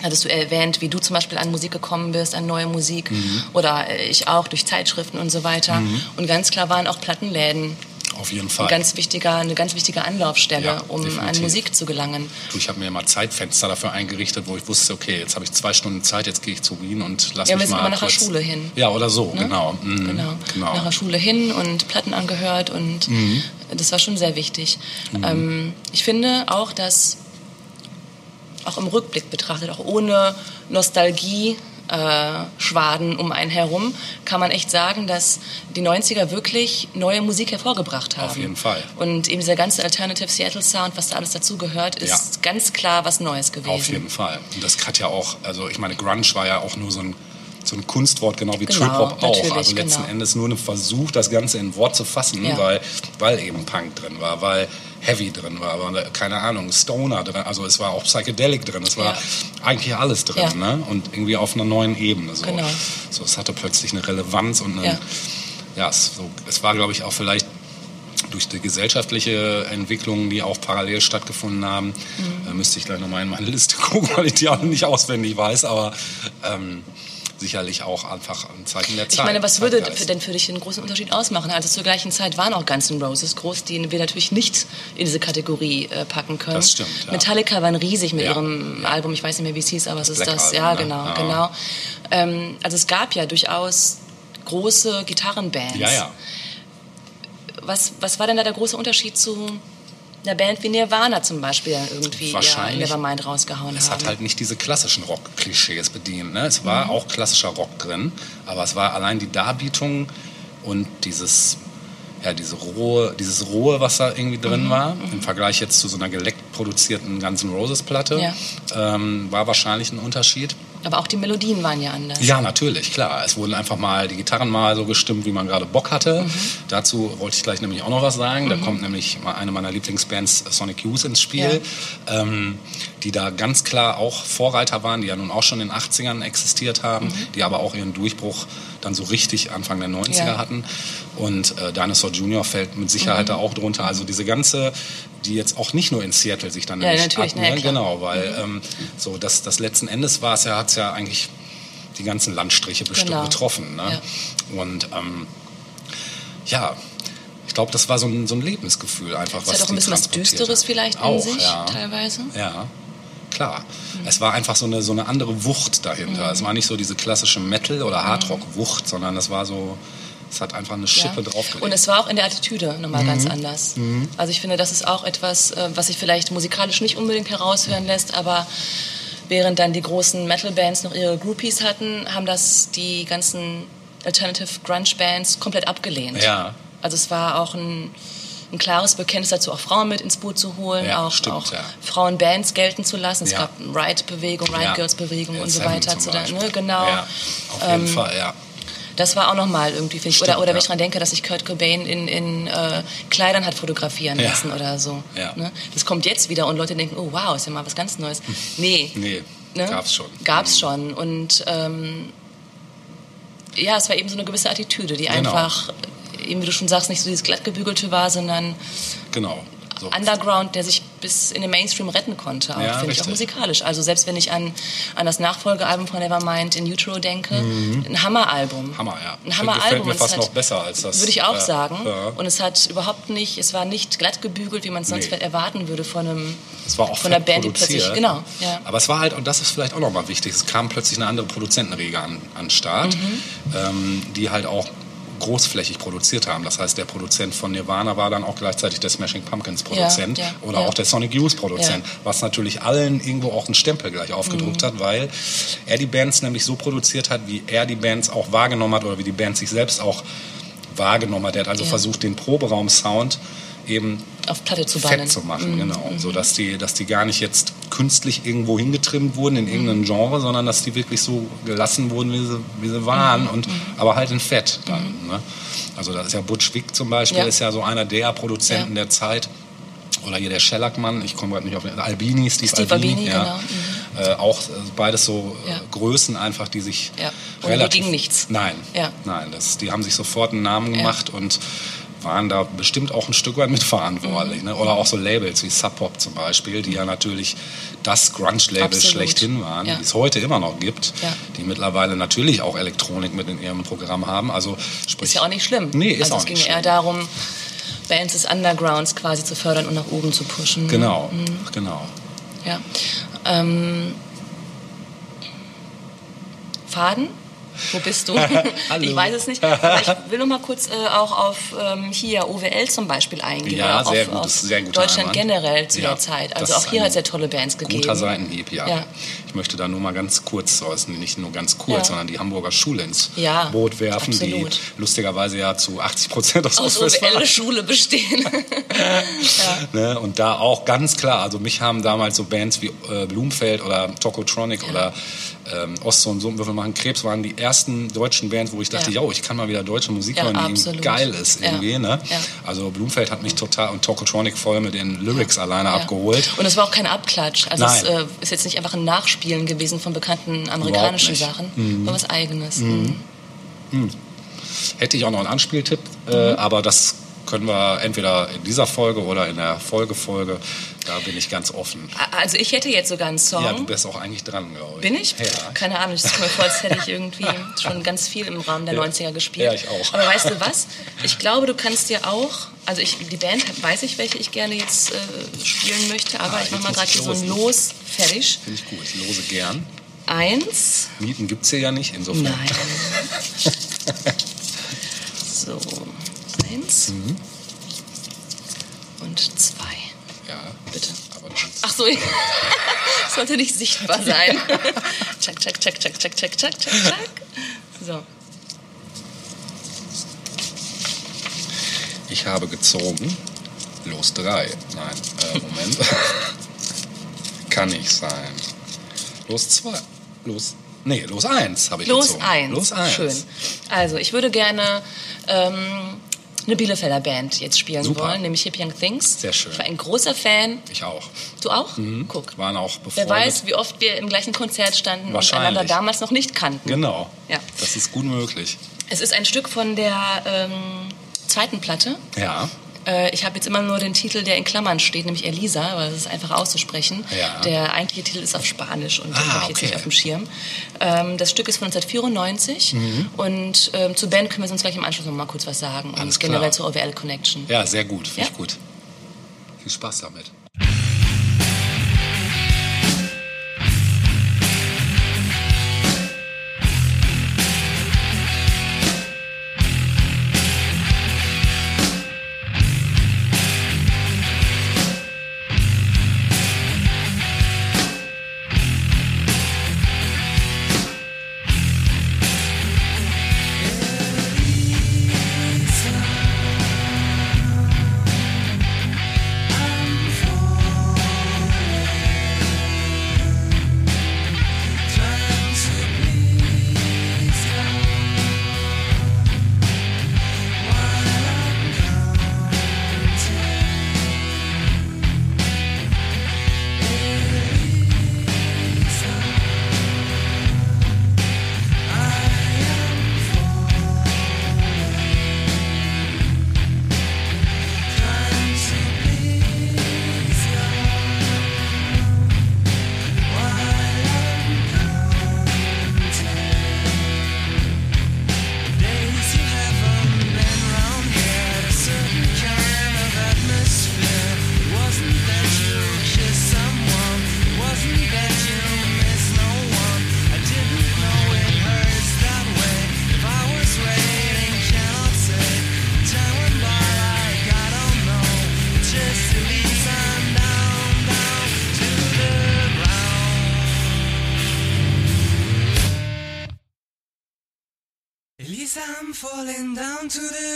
A: hattest du erwähnt, wie du zum Beispiel an Musik gekommen bist, an neue Musik.
B: Mhm.
A: Oder äh, ich auch, durch Zeitschriften und so weiter. Und ganz klar waren auch Plattenläden
B: auf jeden
A: ein
B: Fall.
A: ganz wichtiger, eine ganz wichtige Anlaufstelle,
B: Ja,
A: um an
B: definitiv.
A: Musik zu gelangen.
B: Du, ich habe mir immer Zeitfenster dafür eingerichtet, wo ich wusste, okay, jetzt habe ich zwei Stunden Zeit, jetzt gehe ich zu Wien und lass
A: Ja,
B: mich
A: wir sind
B: mal
A: immer nach der Schule hin.
B: Ja, oder so, genau. Mhm.
A: Genau.
B: genau.
A: Nach der Schule hin und Platten angehört und
B: Mhm.
A: das war schon sehr wichtig. Ähm, ich finde auch, dass auch im Rückblick betrachtet, auch ohne Nostalgie, Schwaden um einen herum, kann man echt sagen, dass die 90er wirklich neue Musik hervorgebracht haben.
B: Auf jeden Fall.
A: Und eben dieser ganze Alternative Seattle Sound, was da alles dazugehört, ist
B: Ja.
A: ganz klar was Neues gewesen.
B: Auf jeden Fall. Und das hat ja auch, also ich meine, Grunge war ja auch nur so ein, so ein Kunstwort, genau wie
A: Genau,
B: Trip-Hop auch. Also letzten
A: genau.
B: Endes nur ein Versuch, das Ganze in Wort zu fassen,
A: Ja.
B: weil, weil eben Punk drin war, weil Heavy drin war, aber keine Ahnung, Stoner drin, also es war auch Psychedelic drin, es war
A: Ja.
B: eigentlich alles drin,
A: Ja.
B: ne? Und irgendwie auf einer neuen Ebene. So.
A: Genau.
B: so es hatte plötzlich eine Relevanz und eine,
A: Ja.
B: ja, es, so, es war, glaube ich, auch vielleicht durch die gesellschaftliche Entwicklung, die auch parallel stattgefunden haben,
A: Mhm.
B: da müsste ich gleich nochmal in meine Liste gucken, weil ich die alle nicht auswendig weiß, aber ähm, sicherlich auch einfach ein Zeichen der Zeit.
A: Ich meine, was würde denn für dich den großen Unterschied ausmachen? Also zur gleichen Zeit waren auch Guns N' Roses groß, die wir natürlich nicht in diese Kategorie äh, packen können.
B: Das stimmt, ja.
A: Metallica waren riesig mit
B: Ja,
A: ihrem Album, ich weiß nicht mehr, wie es hieß, aber es ist
B: Black
A: das.
B: Album,
A: ja,
B: ne?
A: genau,
B: Ja.
A: genau. Ähm, also es gab ja durchaus große Gitarrenbands.
B: Ja, ja.
A: Was, was war denn da der große Unterschied zu einer Band wie Nirvana zum Beispiel irgendwie
B: Wahrscheinlich.
A: Nevermind rausgehauen
B: Es
A: haben?
B: hat halt nicht diese klassischen Rock-Klischees bedient. Ne? Es
A: Mhm.
B: war auch klassischer Rock drin, aber es war allein die Darbietung und dieses, ja, diese rohe, dieses rohe, was da irgendwie drin
A: Mhm.
B: war, im Vergleich jetzt zu so einer geleckt produzierten Guns N' Roses Platte,
A: Ja.
B: ähm, war wahrscheinlich ein Unterschied.
A: Aber auch die Melodien waren ja anders.
B: Ja, natürlich, klar. Es wurden einfach mal die Gitarren mal so gestimmt, wie man gerade Bock hatte.
A: Mhm.
B: Dazu wollte ich gleich nämlich auch noch was sagen. Da kommt nämlich eine meiner Lieblingsbands, Sonic Youth, ins Spiel, ähm, die da ganz klar auch Vorreiter waren, die ja nun auch schon in den 80ern existiert haben, die aber auch ihren Durchbruch dann so richtig Anfang der 90er
A: Mhm. Ja.
B: hatten. Und äh, Dinosaur Junior fällt mit Sicherheit
A: Mhm.
B: da auch drunter. Also diese ganze, die jetzt auch nicht nur in Seattle sich dann
A: Ja, natürlich, ja,
B: ne, genau, weil ähm, so das, das letzten Endes war es ja, hat es ja eigentlich die ganzen Landstriche bestimmt
A: Genau.
B: betroffen. Ne?
A: Ja.
B: Und ähm, ja, ich glaube, das war so ein, so ein Lebensgefühl einfach.
A: Es hat auch ein bisschen was Düsteres vielleicht in
B: auch,
A: sich,
B: ja.
A: teilweise.
B: Ja, klar. Es war einfach so eine, so eine andere Wucht dahinter.
A: Mhm.
B: Es war nicht so diese klassische Metal- oder Hardrock-Wucht, sondern es war so, es hat einfach eine Schippe
A: Ja.
B: draufgelegt.
A: Und es war auch in der Attitüde nochmal
B: Mhm.
A: ganz anders. Also ich finde, das ist auch etwas, äh, was sich vielleicht musikalisch nicht unbedingt heraushören lässt, aber während dann die großen Metal-Bands noch ihre Groupies hatten, haben das die ganzen Alternative Grunge-Bands komplett abgelehnt.
B: Ja.
A: Also es war auch ein, ein klares Bekenntnis dazu, auch Frauen mit ins Boot zu holen,
B: Ja,
A: auch,
B: stimmt,
A: auch
B: ja.
A: Frauenbands gelten zu lassen. Es
B: Ja.
A: gab eine Riot-Bewegung,
B: Ja.
A: Riot-Girls-Bewegung und so weiter. Zu
B: Beispiel.
A: ne? Genau.
B: Auf jeden Fall, ja.
A: Das war auch nochmal irgendwie, finde ich.
B: Stimmt,
A: oder oder wenn ich daran denke, dass sich Kurt Cobain in, in äh, Kleidern hat fotografieren lassen oder so. Ne? Das kommt jetzt wieder und Leute denken, oh wow, ist ja mal was ganz Neues. Nee.
B: Nee,
A: ne?
B: gab's schon.
A: Gab's
B: Mhm.
A: schon. Und ähm, ja, es war eben so eine gewisse Attitüde, die
B: Genau.
A: einfach, eben wie du schon sagst, nicht so dieses glattgebügelte war, sondern
B: Genau. So.
A: Underground, der sich bis in den Mainstream retten konnte, auch,
B: Ja,
A: finde ich auch musikalisch. Also selbst wenn ich an, an das Nachfolgealbum von Nevermind in Utero denke, ein Hammeralbum.
B: Mhm. Hammer, ja.
A: Ein Hammeralbum.
B: mir
A: und es
B: fast
A: hat-
B: noch besser als das.
A: Würde ich auch
B: äh,
A: sagen.
B: Ja.
A: Und es hat überhaupt nicht, es war nicht glatt gebügelt, wie man es sonst
B: Nee.
A: vielleicht erwarten würde von einem
B: Es war auch
A: von einer Band, die plötzlich, genau, ja.
B: Aber es war halt, und das ist vielleicht auch nochmal wichtig, es kam plötzlich eine andere Produzentenriege an, an den Start,
A: Mhm.
B: ähm, die halt auch großflächig produziert haben. Das heißt, der Produzent von Nirvana war dann auch gleichzeitig der Smashing Pumpkins Produzent
A: Ja, ja,
B: oder
A: ja.
B: auch der Sonic Youth Produzent, was natürlich allen irgendwo auch einen Stempel gleich aufgedruckt
A: Mhm.
B: hat, weil er die Bands nämlich so produziert hat, wie er die Bands auch wahrgenommen hat oder wie die Band sich selbst auch wahrgenommen hat. Er hat also versucht, den Proberaum-Sound eben
A: auf Platte zu bannen.
B: fett zu machen,
A: Mhm.
B: genau. So dass die, dass die gar nicht jetzt künstlich irgendwo hingetrimmt wurden in irgendeinem Genre, sondern dass die wirklich so gelassen wurden, wie sie, wie sie waren,
A: Mhm.
B: und, aber halt in Fett dann. Ne? Also da ist ja Butch Vig zum Beispiel,
A: Ja.
B: ist ja so einer der Produzenten
A: Ja.
B: der Zeit. Oder hier der Schellackmann, ich komme gerade nicht auf den, Albini, Steve,
A: Steve Albini,
B: ja.
A: genau.
B: Äh, auch äh, beides so äh,
A: Ja.
B: Größen einfach, die sich
A: Ja.
B: Relativ...
A: ging nichts.
B: Nein,
A: Ja.
B: nein, das, die haben sich sofort einen Namen
A: Ja.
B: gemacht und waren da bestimmt auch ein Stück weit mitverantwortlich. Ne? Oder auch so Labels wie Sub Pop zum Beispiel, die ja natürlich das Grunge-Label schlechthin waren,
A: Ja.
B: die es heute immer noch gibt,
A: Ja.
B: die mittlerweile natürlich auch Elektronik mit in ihrem Programm haben. Also sprich,
A: Ist ja auch nicht schlimm.
B: Nee, ist
A: also
B: auch
A: es ging
B: nicht
A: eher darum, Bands des Undergrounds quasi zu fördern und nach oben zu pushen.
B: Genau,
A: Mhm.
B: genau.
A: Ja. Ähm, Faden? Wo bist du? [laughs] Ich weiß es nicht. Aber ich will noch mal kurz äh, auch auf ähm, hier OWL zum Beispiel eingehen.
B: Ja, sehr
A: auf,
B: gut,
A: auf
B: sehr
A: Deutschland
B: Einwand.
A: generell zu
B: Ja,
A: der Zeit. Also auch hier hat es ja tolle Bands gegeben.
B: Guter Seitenhieb, ja.
A: Ja.
B: Ich möchte da nur mal ganz kurz, also nicht nur ganz kurz,
A: Ja.
B: sondern die Hamburger Schule ins
A: Ja,
B: Boot werfen,
A: absolut.
B: die lustigerweise ja zu 80 Prozent aus
A: Aus OWL-Schule bestehen. [laughs]
B: Ne? Und da auch ganz klar, also mich haben damals so Bands wie äh, Blumfeld oder Tokotronic oder ähm, Ost und Sumpenwürfel machen Krebs waren die ersten deutschen Bands, wo ich dachte,
A: Ja.
B: ja, ich kann mal wieder deutsche Musik
A: Ja,
B: hören, die
A: absolut.
B: geil ist
A: Ja.
B: irgendwie. Ne?
A: Ja.
B: Also Blumfeld hat mich total und Tokotronic voll mit den Lyrics alleine abgeholt.
A: Und es war auch kein Abklatsch. Also es
B: Nein.
A: äh, ist jetzt nicht einfach ein Nachspielen gewesen von bekannten amerikanischen. Sachen, war was Eigenes. Mhm.
B: Hätte ich auch noch einen Anspieltipp, äh, aber das können wir entweder in dieser Folge oder in der Folgefolge. Da bin ich ganz offen.
A: Also ich hätte jetzt sogar einen Song.
B: Ja, du bist auch eigentlich dran, glaube ich.
A: Bin ich?
B: Ja.
A: Keine Ahnung, ich komme mir vor, als hätte ich irgendwie [laughs] schon ganz viel im Rahmen der
B: Ja.
A: 90er gespielt.
B: Ja, ich auch.
A: Aber weißt du was? Ich glaube, du kannst dir auch, also ich, die Band weiß ich, welche ich gerne jetzt äh, spielen möchte, aber
B: Ah,
A: ich mache mal gerade so ein. Los fertig.
B: Finde ich gut. Ich lose gern.
A: Eins.
B: Mieten gibt es hier ja nicht, insofern.
A: Nein. [laughs] so, eins.
B: Mhm.
A: Und zwei.
B: Ja,
A: Bitte.
B: aber
A: Ach so, [laughs] das sollte nicht sichtbar sein. [laughs] Tschak, tschak, tschak, tschak, tschak, tschak, tschak, tschak, tschak. So.
B: Ich habe gezogen. Los drei. Nein, äh, Moment. [laughs] Kann nicht sein. Los zwei. Los. Nee, los eins habe ich
A: Los
B: gezogen.
A: eins.
B: Los eins.
A: Schön. Also, ich würde gerne ähm, eine Bielefelder Band jetzt spielen
B: Super.
A: wollen, nämlich Hip Young Things.
B: Sehr schön.
A: Ich war ein großer Fan.
B: Ich auch.
A: Du auch? Guck.
B: Waren auch
A: Wer
B: befreundet.
A: weiß, wie oft wir im gleichen Konzert standen und einander damals noch nicht kannten.
B: Genau.
A: Ja.
B: Das ist gut möglich.
A: Es ist ein Stück von der ähm, zweiten Platte.
B: Ja.
A: Äh, ich habe jetzt immer nur den Titel, der in Klammern steht, nämlich Elisa, aber das ist einfach auszusprechen.
B: Ja.
A: Der eigentliche Titel ist auf Spanisch und den
B: Ah,
A: habe ich jetzt
B: okay.
A: nicht auf dem Schirm. Ähm, das Stück ist von 1994 und ähm, zur Band können wir sonst gleich im Anschluss noch mal kurz was sagen
B: Alles
A: und
B: klar.
A: generell zur OWL Connection.
B: Ja, sehr gut, finde
A: Ja?
B: ich gut. Viel Spaß damit.
E: To the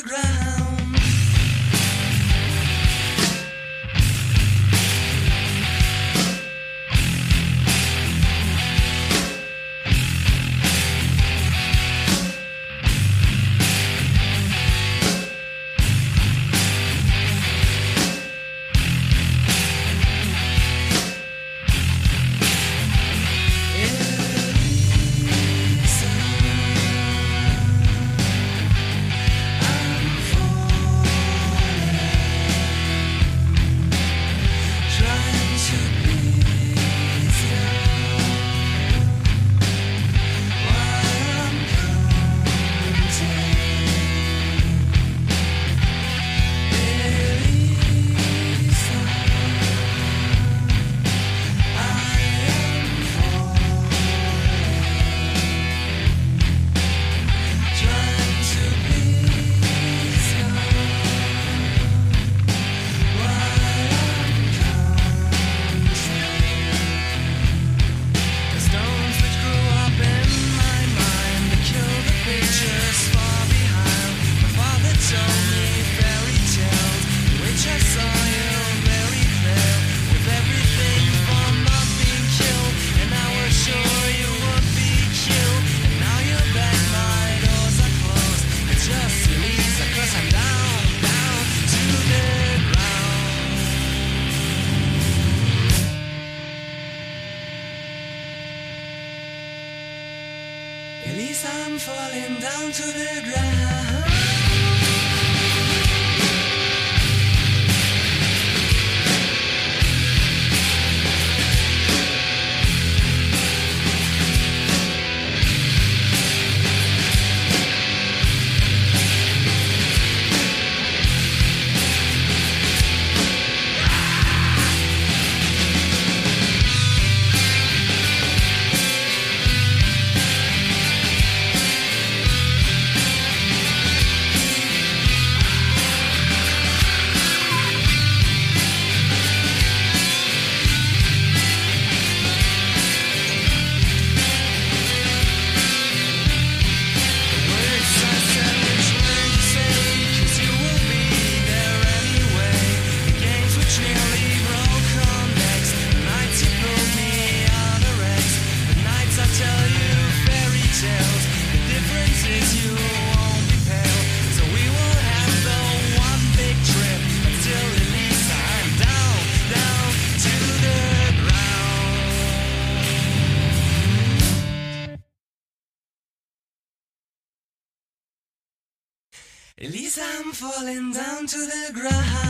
E: falling down to the ground.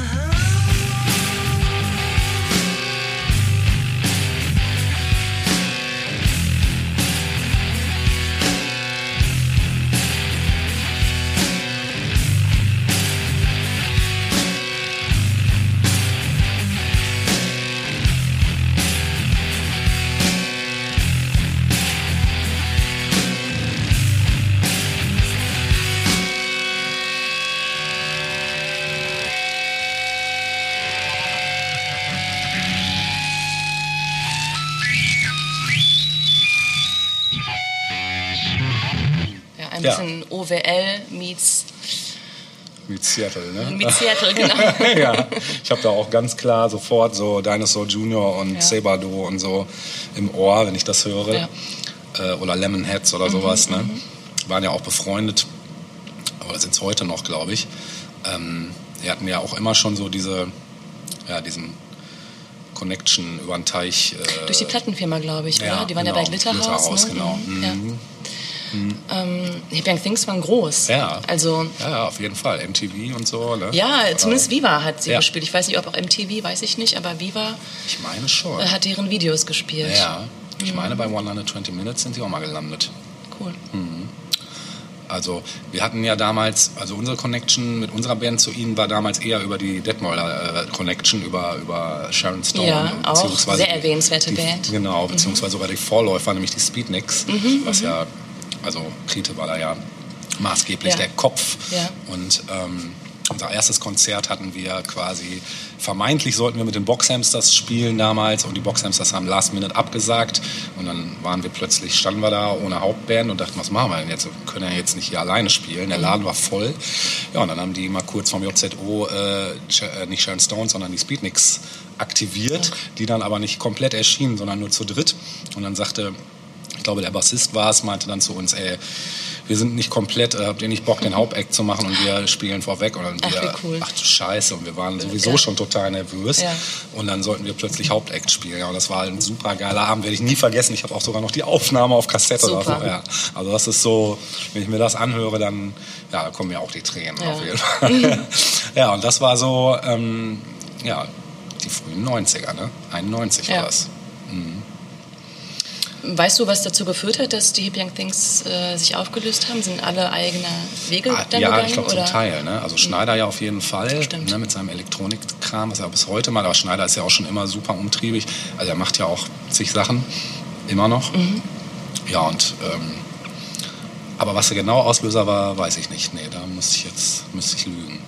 A: Meets,
B: Mit Seattle, ne?
A: meets Seattle, genau. [laughs]
B: ja, ich habe da auch ganz klar sofort so Dinosaur Junior und
A: Ja.
B: Sabado und so im Ohr, wenn ich das höre.
A: Ja.
B: Äh, oder Lemonheads oder sowas. Ne? Waren ja auch befreundet, aber sind es heute noch, glaube ich. Ähm, die hatten ja auch immer schon so diese, ja, diesen Connection über den Teich. Äh,
A: Durch die Plattenfirma, glaube ich,
B: Ja,
A: oder? Die waren
B: genau.
A: ja bei Glitterhouse.
B: Glitterhouse,
A: ne?
B: genau.
A: Mhm.
B: Mhm.
A: Ähm, Hip Young Things waren groß.
B: Ja.
A: Also,
B: ja, auf jeden Fall. MTV und so. Ne?
A: ja, zumindest Viva hat sie
B: Ja.
A: gespielt. Ich weiß nicht, ob auch MTV, weiß ich nicht, aber Viva
B: Ich meine schon.
A: äh, hat deren Videos gespielt.
B: Ja, ich meine, bei 120 Minutes sind die auch mal gelandet.
A: Cool.
B: Also wir hatten ja damals, also unsere Connection mit unserer Band zu ihnen war damals eher über die Detmolder äh, Connection, über, über Sharon Stone.
A: Ja, auch sehr erwähnenswerte
B: die,
A: Band. Mhm.
B: Genau, beziehungsweise sogar die Vorläufer, nämlich die Speednicks, was ja, also Krete war da ja maßgeblich
A: Ja.
B: der Kopf.
A: Ja.
B: Und ähm, unser erstes Konzert hatten wir quasi, vermeintlich sollten wir mit den Boxhamsters spielen damals und die Boxhamsters haben Last Minute abgesagt und dann waren wir plötzlich, standen wir da ohne Hauptband und dachten, was machen wir denn jetzt? Wir können ja jetzt nicht hier alleine spielen. Der Laden war voll. Ja, und dann haben die mal kurz vom JZO, äh, äh, nicht Sharon Stone, sondern die Speednicks aktiviert, die dann aber nicht komplett erschienen, sondern nur zu dritt. Und dann sagte ich glaube, der Bassist war es, meinte dann zu uns, ey, wir sind nicht komplett, äh, habt ihr nicht Bock, den Hauptact zu machen und wir spielen vorweg? Und dann
A: Ach,
B: wir,
A: wie cool.
B: ach du Scheiße, und wir waren sowieso
A: Geil.
B: schon total nervös.
A: Ja.
B: Und dann sollten wir plötzlich Hauptact spielen. Ja, und das war ein super geiler Abend, werde ich nie vergessen. Ich habe auch sogar noch die Aufnahme auf Kassette so. Ja. Also das ist so, wenn ich mir das anhöre, dann ja, da kommen mir auch die Tränen
A: Ja.
B: auf jeden Fall. [laughs] ja, und das war so, ähm, ja, die frühen 90er, ne? 91
A: Ja.
B: war das.
A: Weißt du, was dazu geführt hat, dass die Hip Young Things äh, sich aufgelöst haben? Sind alle eigene Wege
B: Ah,
A: dann
B: ja,
A: gegangen?
B: ich glaube zum? Teil. Ne? Also Schneider ja auf jeden Fall ne, mit seinem Elektronikkram, was er bis heute macht. Aber Schneider ist ja auch schon immer super umtriebig. Also er macht ja auch zig Sachen, immer noch.
A: Mhm.
B: Ja, und ähm, aber was der genaue Auslöser war, weiß ich nicht. Nee, da müsste ich jetzt müsste ich lügen.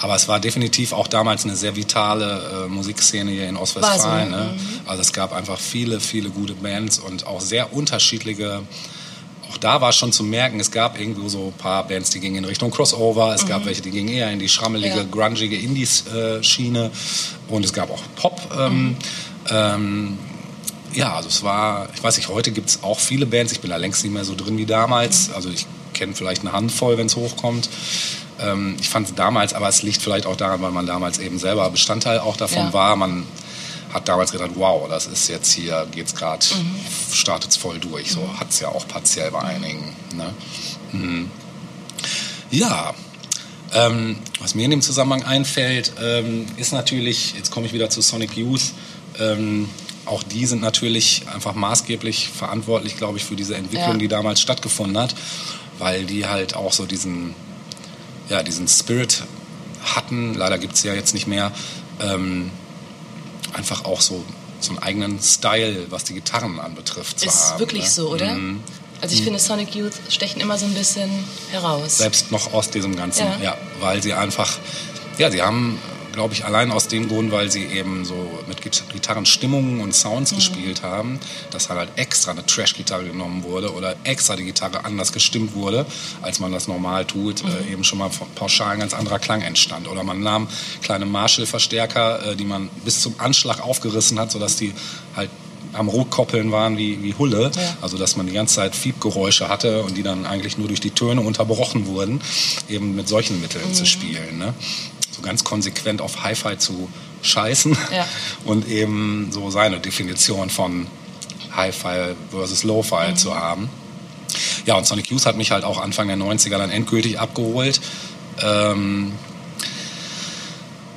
B: Aber es war definitiv auch damals eine sehr vitale äh, Musikszene hier in Ostwestfalen.
A: So,
B: ne? Also es gab einfach viele, viele gute Bands und auch sehr unterschiedliche auch da war schon zu merken, es gab irgendwo so ein paar Bands, die gingen in Richtung Crossover, es gab welche, die gingen eher in die schrammelige,
A: Ja.
B: grungige Indies-Schiene und es gab auch Pop. Ähm, ähm, ja, also es war, ich weiß nicht, heute gibt es auch viele Bands, ich bin da längst nicht mehr so drin wie damals, also ich kenne vielleicht eine Handvoll, wenn es hochkommt. Ähm, ich fand es damals, aber es liegt vielleicht auch daran, weil man damals eben selber Bestandteil auch davon
A: Ja.
B: war. Man hat damals gedacht, wow, das ist jetzt hier, geht's gerade, startet's voll durch. So hat's ja auch partiell bei einigen. Ne? Mhm. Ja, ähm, was mir in dem Zusammenhang einfällt, ähm, ist natürlich, jetzt komme ich wieder zu Sonic Youth, ähm, auch die sind natürlich einfach maßgeblich verantwortlich, glaube ich, für diese Entwicklung,
A: Ja.
B: die damals stattgefunden hat, weil die halt auch so diesen, ja, diesen Spirit hatten, leider gibt es ja jetzt nicht mehr, ähm, einfach auch so, so einen eigenen Style, was die Gitarren anbetrifft.
A: Ist
B: haben,
A: wirklich
B: ne?
A: so, oder?
B: Mhm.
A: Also ich finde, Sonic Youth stechen immer so ein bisschen heraus.
B: Selbst noch aus diesem Ganzen,
A: Ja.
B: ja, weil sie einfach, ja, sie haben, glaube ich, allein aus dem Grund, weil sie eben so mit Git- Gitarren Stimmungen und
A: Mhm.
B: Sounds gespielt haben, dass halt extra eine Trash-Gitarre genommen wurde oder extra die Gitarre anders gestimmt wurde, als man das normal tut,
A: Mhm.
B: äh, eben schon mal pauschal ein ganz anderer Klang entstand. Oder man nahm kleine Marshall-Verstärker, äh, die man bis zum Anschlag aufgerissen hat, sodass die halt am Rotkoppeln waren wie, wie Hulle.
A: Ja.
B: Also dass man die ganze Zeit Fiebgeräusche hatte und die dann eigentlich nur durch die Töne unterbrochen wurden, eben mit solchen Mitteln
A: Mhm.
B: zu spielen. Ne? So ganz konsequent auf Hi-Fi zu scheißen
A: Ja. [laughs]
B: und eben so seine Definition von Hi-Fi versus Lo-Fi
A: Mhm.
B: zu haben. Ja, und Sonic Youth hat mich halt auch Anfang der 90er dann endgültig abgeholt. Ähm,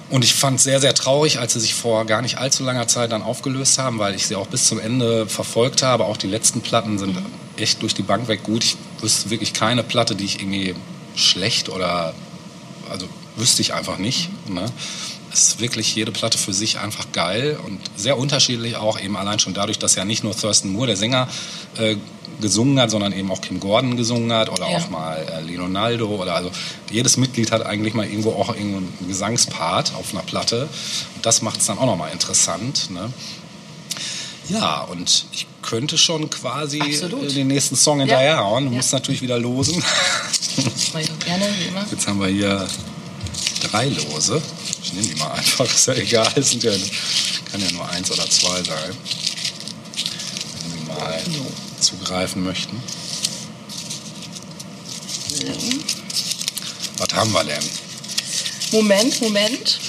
B: und ich fand es sehr, sehr traurig, als sie sich vor gar nicht allzu langer Zeit dann aufgelöst haben, weil ich sie auch bis zum Ende verfolgt habe. Auch die letzten Platten sind echt durch die Bank weg gut. Ich wüsste wirklich keine Platte, die ich irgendwie schlecht oder also wüsste ich einfach nicht. Ne? Es ist wirklich jede Platte für sich einfach geil und sehr unterschiedlich auch eben allein schon dadurch, dass ja nicht nur Thurston Moore, der Sänger, äh, gesungen hat, sondern eben auch Kim Gordon gesungen hat oder
A: Ja.
B: auch mal äh, Leonardo oder also jedes Mitglied hat eigentlich mal irgendwo auch irgendwo einen Gesangspart auf einer Platte und das macht es dann auch nochmal interessant. Ne? Ja, und ich könnte schon quasi
A: Absolut.
B: äh, den nächsten Song hinterherhauen. Du
A: Ja.
B: musst natürlich wieder losen.
A: Mach ich auch gerne, wie immer.
B: Jetzt haben wir hier drei Lose. Ich nehme die mal einfach, ist ja egal. Es sind ja, kann ja nur eins oder zwei sein. Wenn Sie mal zugreifen möchten. Was haben wir denn?
A: Moment, Moment.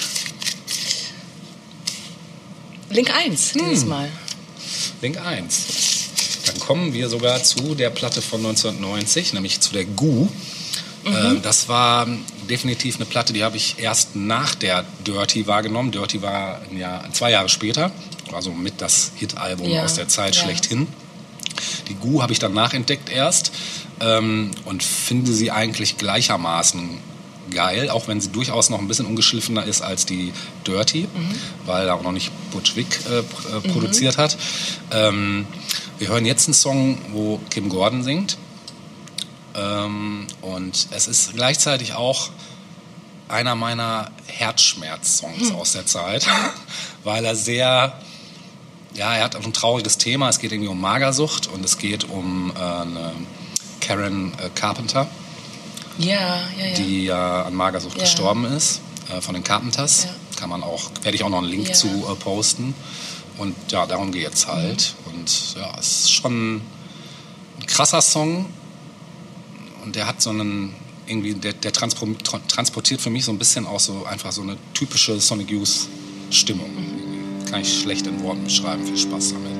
A: Link 1 dieses Mal.
B: Link 1. Dann kommen wir sogar zu der Platte von 1990, nämlich zu der Gu. Ähm, das war definitiv eine Platte, die habe ich erst nach der Dirty wahrgenommen. Dirty war ein Jahr, zwei Jahre später, also mit das Hit-Album
A: Ja,
B: aus der Zeit
A: ja.
B: schlechthin. Die Gu habe ich dann nachentdeckt erst ähm, und finde sie eigentlich gleichermaßen geil, auch wenn sie durchaus noch ein bisschen ungeschliffener ist als die Dirty, weil da auch noch nicht Butch Vig äh, äh, produziert hat. Ähm, wir hören jetzt einen Song, wo Kim Gordon singt. Ähm, und es ist gleichzeitig auch einer meiner Herzschmerz-Songs aus der Zeit, [laughs] weil er sehr, ja, er hat auch ein trauriges Thema. Es geht irgendwie um Magersucht und es geht um äh, eine Karen äh, Carpenter,
A: Ja, ja, ja.
B: die ja an Magersucht gestorben ist, äh, von den Carpenters.
A: Ja.
B: Kann man auch, werde ich auch noch einen Link zu äh, posten. Und ja, darum geht es halt.
A: Mhm.
B: Und ja, es ist schon ein krasser Song. Und der hat so einen, irgendwie, der, der transportiert für mich so ein bisschen auch so einfach so eine typische Sonic Youth Stimmung. Kann ich schlecht in Worten beschreiben. Viel Spaß damit.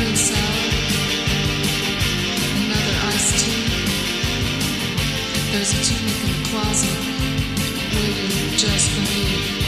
F: Another iced tea. There's a tunic in the closet waiting just for me.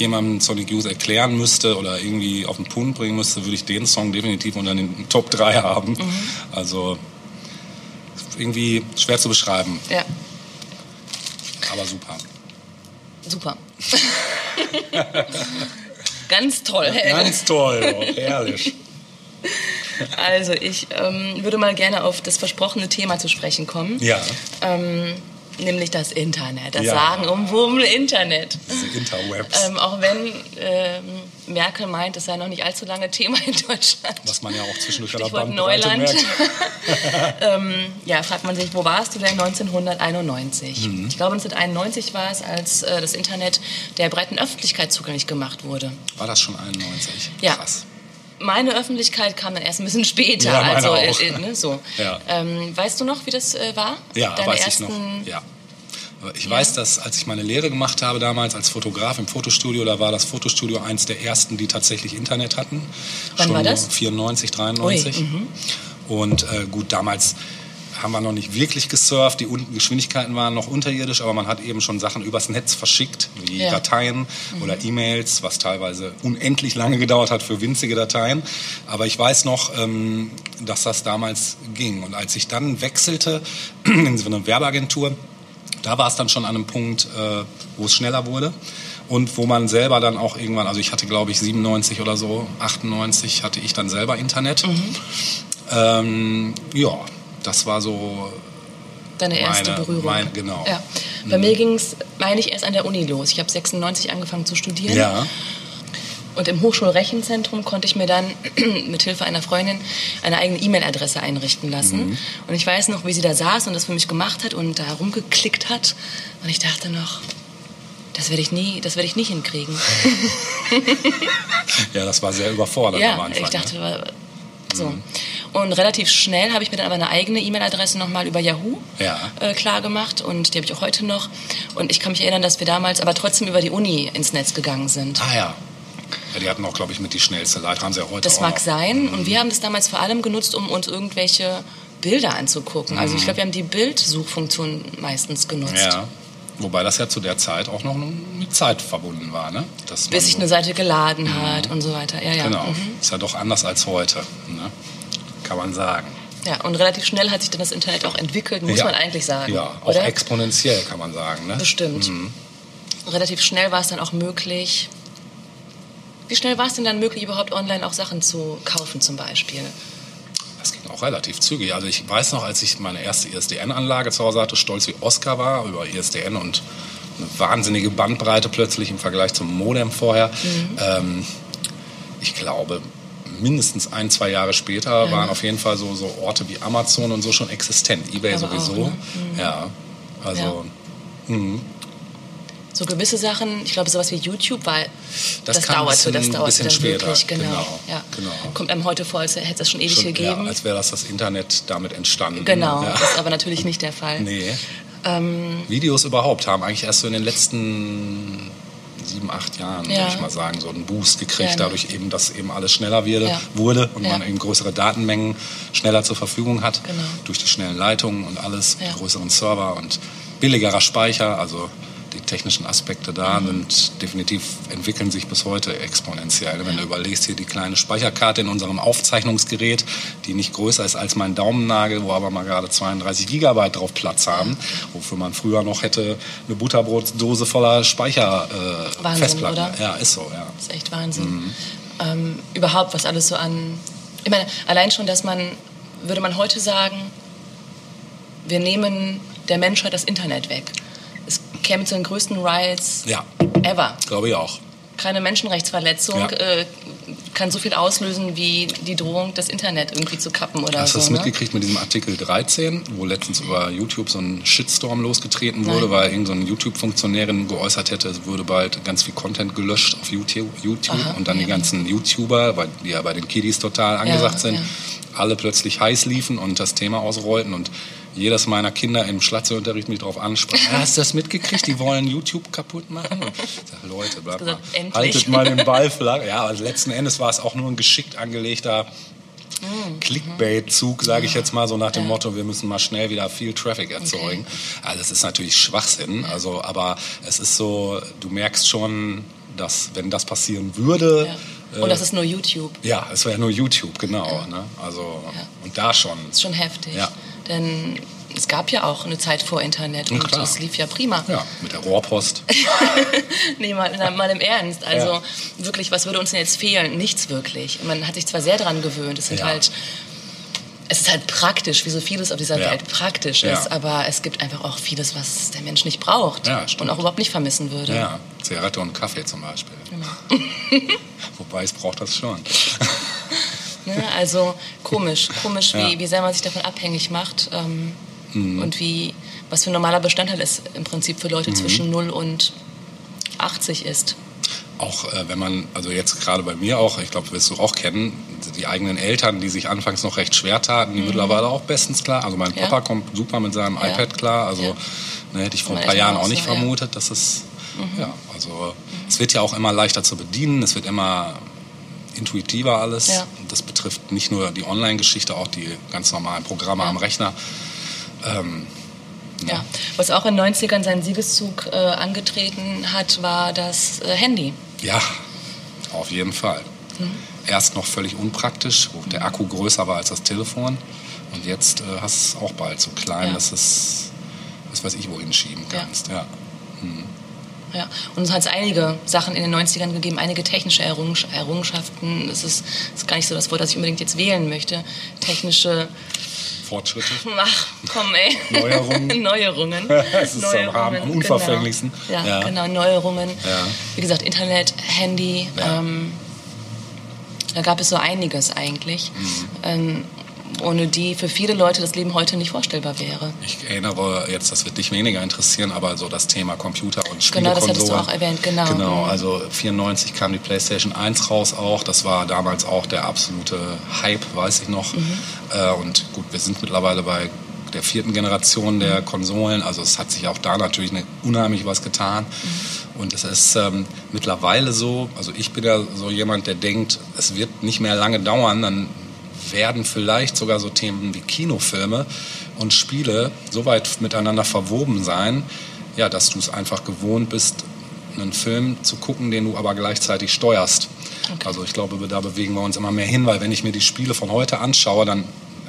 B: Jemandem Sonic Youth erklären müsste oder irgendwie auf den Punkt bringen müsste, würde ich den Song definitiv unter den [laughs] Top 3 haben. Also, irgendwie schwer zu beschreiben,
A: Ja,
B: aber super.
A: super. [laughs] Ganz toll, Helge.
B: Ganz toll, oh, herrlich. [laughs]
A: Also ich ähm, würde mal gerne auf das versprochene Thema zu sprechen kommen.
B: Ja,
A: Ähm, nämlich das Internet, das
B: Ja.
A: Sagen um Wummel Internet.
B: diese Interwebs,
A: Ähm, auch wenn ähm, Merkel meint, es sei noch nicht allzu lange Thema in Deutschland.
B: was man ja auch zwischendurch
A: Stichwort Neuland. [laughs] ähm, ja, fragt man sich, wo warst du denn 1991?
B: Mhm.
A: Ich glaube, 1991 war es, als äh, das Internet der breiten Öffentlichkeit zugänglich gemacht wurde.
B: War das schon 91?
A: Ja.
B: Krass.
A: Meine Öffentlichkeit kam dann erst ein bisschen später.
B: Ja,
A: also, äh, äh, ne, so.
B: Ja.
A: Ähm, weißt du noch, wie das äh, war?
B: Ja,
A: Deine
B: weiß
A: ersten,
B: ich noch. Ja. Ich weiß, dass als ich meine Lehre gemacht habe damals als Fotograf im Fotostudio, da war das Fotostudio eins der ersten, die tatsächlich Internet hatten.
A: Wann
B: Schon
A: war das?
B: 94, 93.
A: Ui, mhm.
B: Und äh, gut, damals haben wir noch nicht wirklich gesurft, die Geschwindigkeiten waren noch unterirdisch, aber man hat eben schon Sachen übers Netz verschickt, wie
A: Ja.
B: Dateien oder E-Mails, was teilweise unendlich lange gedauert hat für winzige Dateien. Aber ich weiß noch, ähm, dass das damals ging. Und als ich dann wechselte [clears throat] in so eine Werbeagentur, da war es dann schon an einem Punkt, äh, wo es schneller wurde. Und wo man selber dann auch irgendwann, also ich hatte glaube ich 97 oder so, 98 hatte ich dann selber Internet.
A: Mhm.
B: Ähm, ja, das war so
A: Deine erste
B: Meine-
A: Berührung.
B: mein- genau.
A: Ja. Bei mir ging es, meine ich, erst an der Uni los. Ich habe 96 angefangen zu studieren.
B: Ja.
A: Und im Hochschulrechenzentrum konnte ich mir dann [clears throat] mit Hilfe einer Freundin eine eigene E-Mail-Adresse einrichten lassen.
B: Mhm.
A: Und ich weiß noch, wie sie da saß und das für mich gemacht hat und da rumgeklickt hat. Und ich dachte noch, das werde ich nie, das werde ich nie hinkriegen. [laughs]
B: Ja, das war sehr überfordernd am
A: ja,
B: Anfang.
A: ich dachte,
B: ne?
A: so. Und relativ schnell habe ich mir dann aber eine eigene E-Mail-Adresse nochmal über Yahoo
B: Ja.
A: äh, klar gemacht und die habe ich auch heute noch. Und ich kann mich erinnern, dass wir damals aber trotzdem über die Uni ins Netz gegangen sind.
B: Ah ja. ja. Die hatten auch, glaube ich, mit die schnellste Leitung. Haben sie ja heute
A: Das
B: auch
A: mag
B: noch.
A: sein. Und wir haben das damals vor allem genutzt, um uns irgendwelche Bilder anzugucken. Also ich glaube, wir haben die Bildsuchfunktion meistens genutzt.
B: Mhm. Ja. Wobei das ja zu der Zeit auch noch mit Zeit verbunden war, ne?
A: Bis sich
B: so-
A: eine Seite geladen hat und so weiter. Ja, ja.
B: Genau.
A: Mhm.
B: Ist ja doch anders als heute, ne? Kann man sagen.
A: ja. Und relativ schnell hat sich dann das Internet auch entwickelt, muss
B: ja.
A: man eigentlich sagen.
B: Ja, auch
A: oder?
B: exponentiell kann man sagen, ne?
A: Bestimmt. Relativ schnell war es dann auch möglich. Wie schnell war es denn dann möglich, überhaupt online auch Sachen zu kaufen zum Beispiel?
B: Das ging auch relativ zügig. Also ich weiß noch, als ich meine erste ISDN-Anlage zu Hause hatte, stolz wie Oscar war über ISDN und eine wahnsinnige Bandbreite plötzlich im Vergleich zum Modem vorher.
A: Mhm.
B: Ähm, ich glaube, mindestens ein, zwei Jahre später waren auf jeden Fall so, so Orte wie Amazon und so schon existent. Ebay
A: Aber auch,
B: sowieso.
A: ne?
B: Ja, also
A: So gewisse Sachen, ich glaube sowas wie YouTube, weil
B: Das
A: das, dauerte, das dauerte
B: bisschen
A: dann
B: später,
A: wirklich, genau.
B: genau,
A: Ja.
B: genau.
A: Kommt einem heute vor, als hätte es schon ewig
B: schon, ja,
A: gegeben.
B: als wäre das das Internet damit entstanden.
A: genau,
B: Ja.
A: ist aber natürlich nicht der Fall. [laughs]
B: Nee.
A: Ähm,
B: Videos überhaupt haben eigentlich erst so in den letzten sieben, acht Jahren,
A: Ja.
B: würde ich mal sagen, so einen Boost gekriegt,
A: Ja,
B: dadurch eben, dass eben alles schneller wurde,
A: Ja.
B: wurde und man eben größere Datenmengen schneller zur Verfügung hat,
A: Genau.
B: durch die schnellen Leitungen und alles, größeren Server und billigerer Speicher, also die technischen Aspekte da sind definitiv entwickeln sich bis heute exponentiell. Wenn du überlegst, hier die kleine Speicherkarte in unserem Aufzeichnungsgerät, die nicht größer ist als mein Daumennagel, wo aber mal gerade 32 Gigabyte drauf Platz haben, wofür man früher noch hätte eine Butterbrotdose voller Speicher äh,
A: Wahnsinn,
B: Festplatten.
A: oder?
B: Ja, ist so, ja.
A: Das ist echt Wahnsinn.
B: Mhm.
A: Ähm, überhaupt, was alles so an. Ich meine, allein schon, dass man, würde man heute sagen, wir nehmen der Menschheit das Internet weg. Käme zu den größten Riots
B: Ja,
A: ever.
B: glaube ich auch.
A: Keine Menschenrechtsverletzung
B: Ja.
A: äh, kann so viel auslösen wie die Drohung, das Internet irgendwie zu kappen oder
B: Hast du
A: so.
B: das
A: ne?
B: mitgekriegt mit diesem Artikel 13, wo letztens über YouTube so ein Shitstorm losgetreten wurde,
A: Nein.
B: weil irgendeine so YouTube-Funktionärin geäußert hätte, es würde bald ganz viel Content gelöscht auf YouTube, YouTube
A: Aha,
B: und dann die
A: ja.
B: ganzen YouTuber, weil die ja bei den Kiddies total angesagt sind, alle plötzlich heiß liefen und das Thema ausrollten und jedes meiner Kinder im Schlagzeugunterricht mich darauf ansprach, "Ah, [laughs] hast du das mitgekriegt? Die wollen YouTube kaputt machen? Und ich sag, Leute, bleibt mal,
A: endlich.
B: haltet mal den Ball [laughs] flach. Ja, aber letzten Endes war es auch nur ein geschickt angelegter
A: Mm.
B: Clickbait-Zug, sage ich jetzt mal, so nach dem Motto, wir müssen mal schnell wieder viel Traffic erzeugen. Also das ist natürlich Schwachsinn, also, aber es ist so, du merkst schon, dass wenn das passieren würde,
A: Ja. Und das ist nur YouTube.
B: ja, es wäre nur YouTube, genau. Ne? Also,
A: Ja.
B: und da schon.
A: Das ist schon heftig.
B: Ja.
A: Denn es gab ja auch eine Zeit vor Internet und es lief ja prima.
B: Ja, mit der Rohrpost. [laughs]
A: Nee, mal, mal im Ernst. Also
B: Ja.
A: wirklich, was würde uns denn jetzt fehlen? Nichts wirklich. Man hat sich zwar sehr dran gewöhnt. Es sind
B: Ja.
A: halt. Es ist halt praktisch, wie so vieles auf dieser
B: Ja.
A: Welt praktisch ist, aber es gibt einfach auch vieles, was der Mensch nicht braucht und auch überhaupt nicht vermissen würde.
B: Ja, Zigarette und Kaffee zum Beispiel.
A: Genau. [laughs]
B: Wobei es braucht das schon. [laughs]
A: Ne? Also komisch, komisch,
B: Ja.
A: wie, wie sehr man sich davon abhängig macht ähm,
B: Mhm.
A: und wie was für ein normaler Bestandteil es im Prinzip für
B: Mhm.
A: Leute zwischen 0 und 80 ist.
B: Auch äh, wenn man, also jetzt gerade bei mir auch, ich glaube, wirst du auch kennen, die eigenen Eltern, die sich anfangs noch recht schwer taten, die mittlerweile auch bestens klar. Also mein
A: Mhm. Ja.
B: Papa kommt super mit seinem
A: Ja.
B: iPad klar. Also ne, hätte ich vor ein paar Jahren
A: auch
B: nicht
A: so. Mhm.
B: vermutet, dass es, ja, also es wird ja auch immer leichter zu bedienen, es wird immer intuitiver alles.
A: Ja.
B: Das betrifft nicht nur die Online-Geschichte, auch die ganz normalen Programme am Rechner. Ähm,
A: Ja. Was auch in den 90ern seinen Siegeszug äh, angetreten hat, war das äh, Handy.
B: Ja, auf jeden Fall.
A: Mhm.
B: Erst noch völlig unpraktisch, wo der Akku größer war als das Telefon. Und jetzt äh, hast du es auch bald so klein,
A: Ja.
B: dass es, was weiß ich, wohin schieben
A: Ja.
B: kannst. Ja.
A: Ja, und es hat einige Sachen in den 90ern gegeben, einige technische Errungensch Errungenschaften. Es ist, ist gar nicht so das Wort, das ich unbedingt jetzt wählen möchte. Technische,
B: Fortschritte. [laughs]
A: ach komm ey.
B: Neuerungen. [laughs]
A: Neuerungen. [laughs]
B: Es ist am Rahmen am unverfänglichsten.
A: Genau. Ja,
B: Ja.
A: genau, Neuerungen.
B: Ja.
A: Wie gesagt, Internet, Handy.
B: Ja.
A: Ähm, da gab es so einiges eigentlich.
B: Mhm.
A: Ähm, ohne die für viele Leute das Leben heute nicht vorstellbar wäre.
B: Ich erinnere jetzt, das wird dich weniger interessieren, aber so das Thema Computer und
A: Genau, das
B: Spielekonsolen.
A: hattest du auch erwähnt, genau.
B: Genau,
A: Mhm.
B: also 94 kam die PlayStation 1 raus auch. Das war damals auch der absolute Hype, weiß ich noch.
A: Mhm.
B: Äh, und gut, wir sind mittlerweile bei der vierten Generation
A: Mhm.
B: der Konsolen. Also es hat sich auch da natürlich eine, unheimlich was getan.
A: Mhm.
B: Und es ist ähm, mittlerweile so, also ich bin ja so jemand, der denkt, es wird nicht mehr lange dauern, dann werden vielleicht sogar so Themen wie Kinofilme und Spiele so weit miteinander verwoben sein, ja, dass du es einfach gewohnt bist, einen Film zu gucken, den du aber gleichzeitig steuerst. Also ich glaube, da bewegen wir uns immer mehr hin, weil wenn ich mir die Spiele von heute anschaue, dann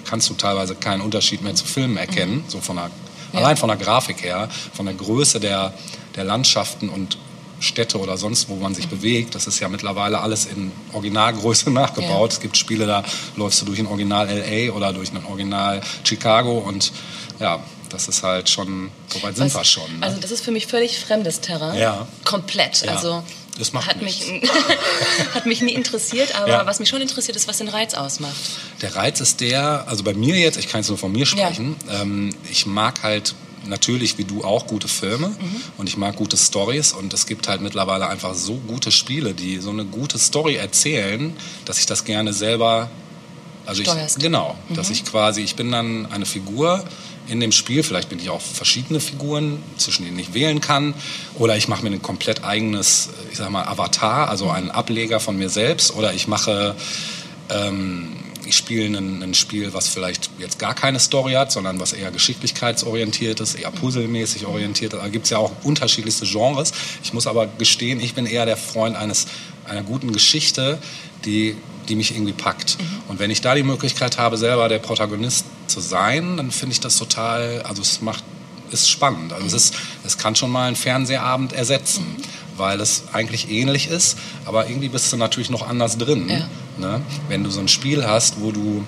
B: kannst du teilweise keinen Unterschied mehr zu Filmen erkennen, so von der, allein von der Grafik her, von der Größe der, der Landschaften und Städte oder sonst wo man sich bewegt. Das ist ja mittlerweile alles in Originalgröße [laughs] nachgebaut.
A: Ja.
B: Es gibt Spiele, da läufst du durch ein Original LA oder durch ein Original Chicago und ja, das ist halt schon, so weit sind
A: Was-
B: wir schon. Ne?
A: Also das ist für mich völlig fremdes Terrain.
B: Ja.
A: Komplett.
B: Ja.
A: Also
B: Das macht
A: hat mich,
B: nichts. [laughs]
A: hat mich nie interessiert, aber
B: Ja.
A: was mich schon interessiert, ist, was den Reiz ausmacht.
B: Der Reiz ist der, also bei mir jetzt, ich kann jetzt nur von mir sprechen, ähm, ich mag halt natürlich wie du auch gute Filme.
A: Mhm.
B: und ich mag gute Stories. Und es gibt halt mittlerweile einfach so gute Spiele, die so eine gute Story erzählen, dass ich das gerne selber also ich,
A: Steuerst.
B: genau, dass ich quasi, ich bin dann eine Figur in dem Spiel, vielleicht bin ich auch verschiedene Figuren, zwischen denen ich wählen kann, oder ich mache mir ein komplett eigenes, ich sag mal, Avatar, also einen Ableger von mir selbst, oder ich mache ähm, ich spiele ein, ein Spiel, was vielleicht jetzt gar keine Story hat, sondern was eher geschicklichkeitsorientiert ist, eher puzzlemäßig orientiert ist. Da gibt es ja auch unterschiedlichste Genres. Ich muss aber gestehen, ich bin eher der Freund eines, einer guten Geschichte, die, die mich irgendwie packt. Und wenn ich da die Möglichkeit habe, selber der Protagonist zu sein, dann finde ich das total, also es macht, ist spannend. Also es, ist, es kann schon mal einen Fernsehabend ersetzen, weil es eigentlich ähnlich ist, aber irgendwie bist du natürlich noch anders drin.
A: Ja.
B: Ne? Wenn du so ein Spiel hast, wo du,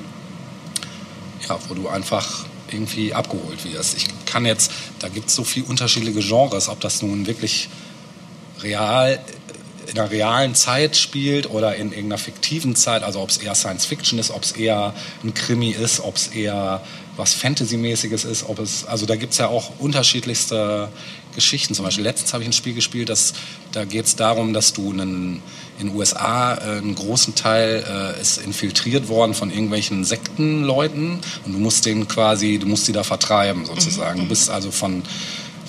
B: ja, wo du einfach irgendwie abgeholt wirst. Ich kann jetzt, da gibt es so viele unterschiedliche Genres, ob das nun wirklich real in einer realen Zeit spielt oder in irgendeiner fiktiven Zeit, also ob es eher Science Fiction ist, ob es eher ein Krimi ist, ob es eher was Fantasy-mäßiges ist, ob es, also da gibt es ja auch unterschiedlichste Geschichten. Zum Beispiel letztens habe ich ein Spiel gespielt, das, da geht es darum, dass du einen, in den USA äh, einen großen Teil äh, ist infiltriert worden von irgendwelchen Sektenleuten und du musst den quasi, du musst die da vertreiben sozusagen. Du bist also von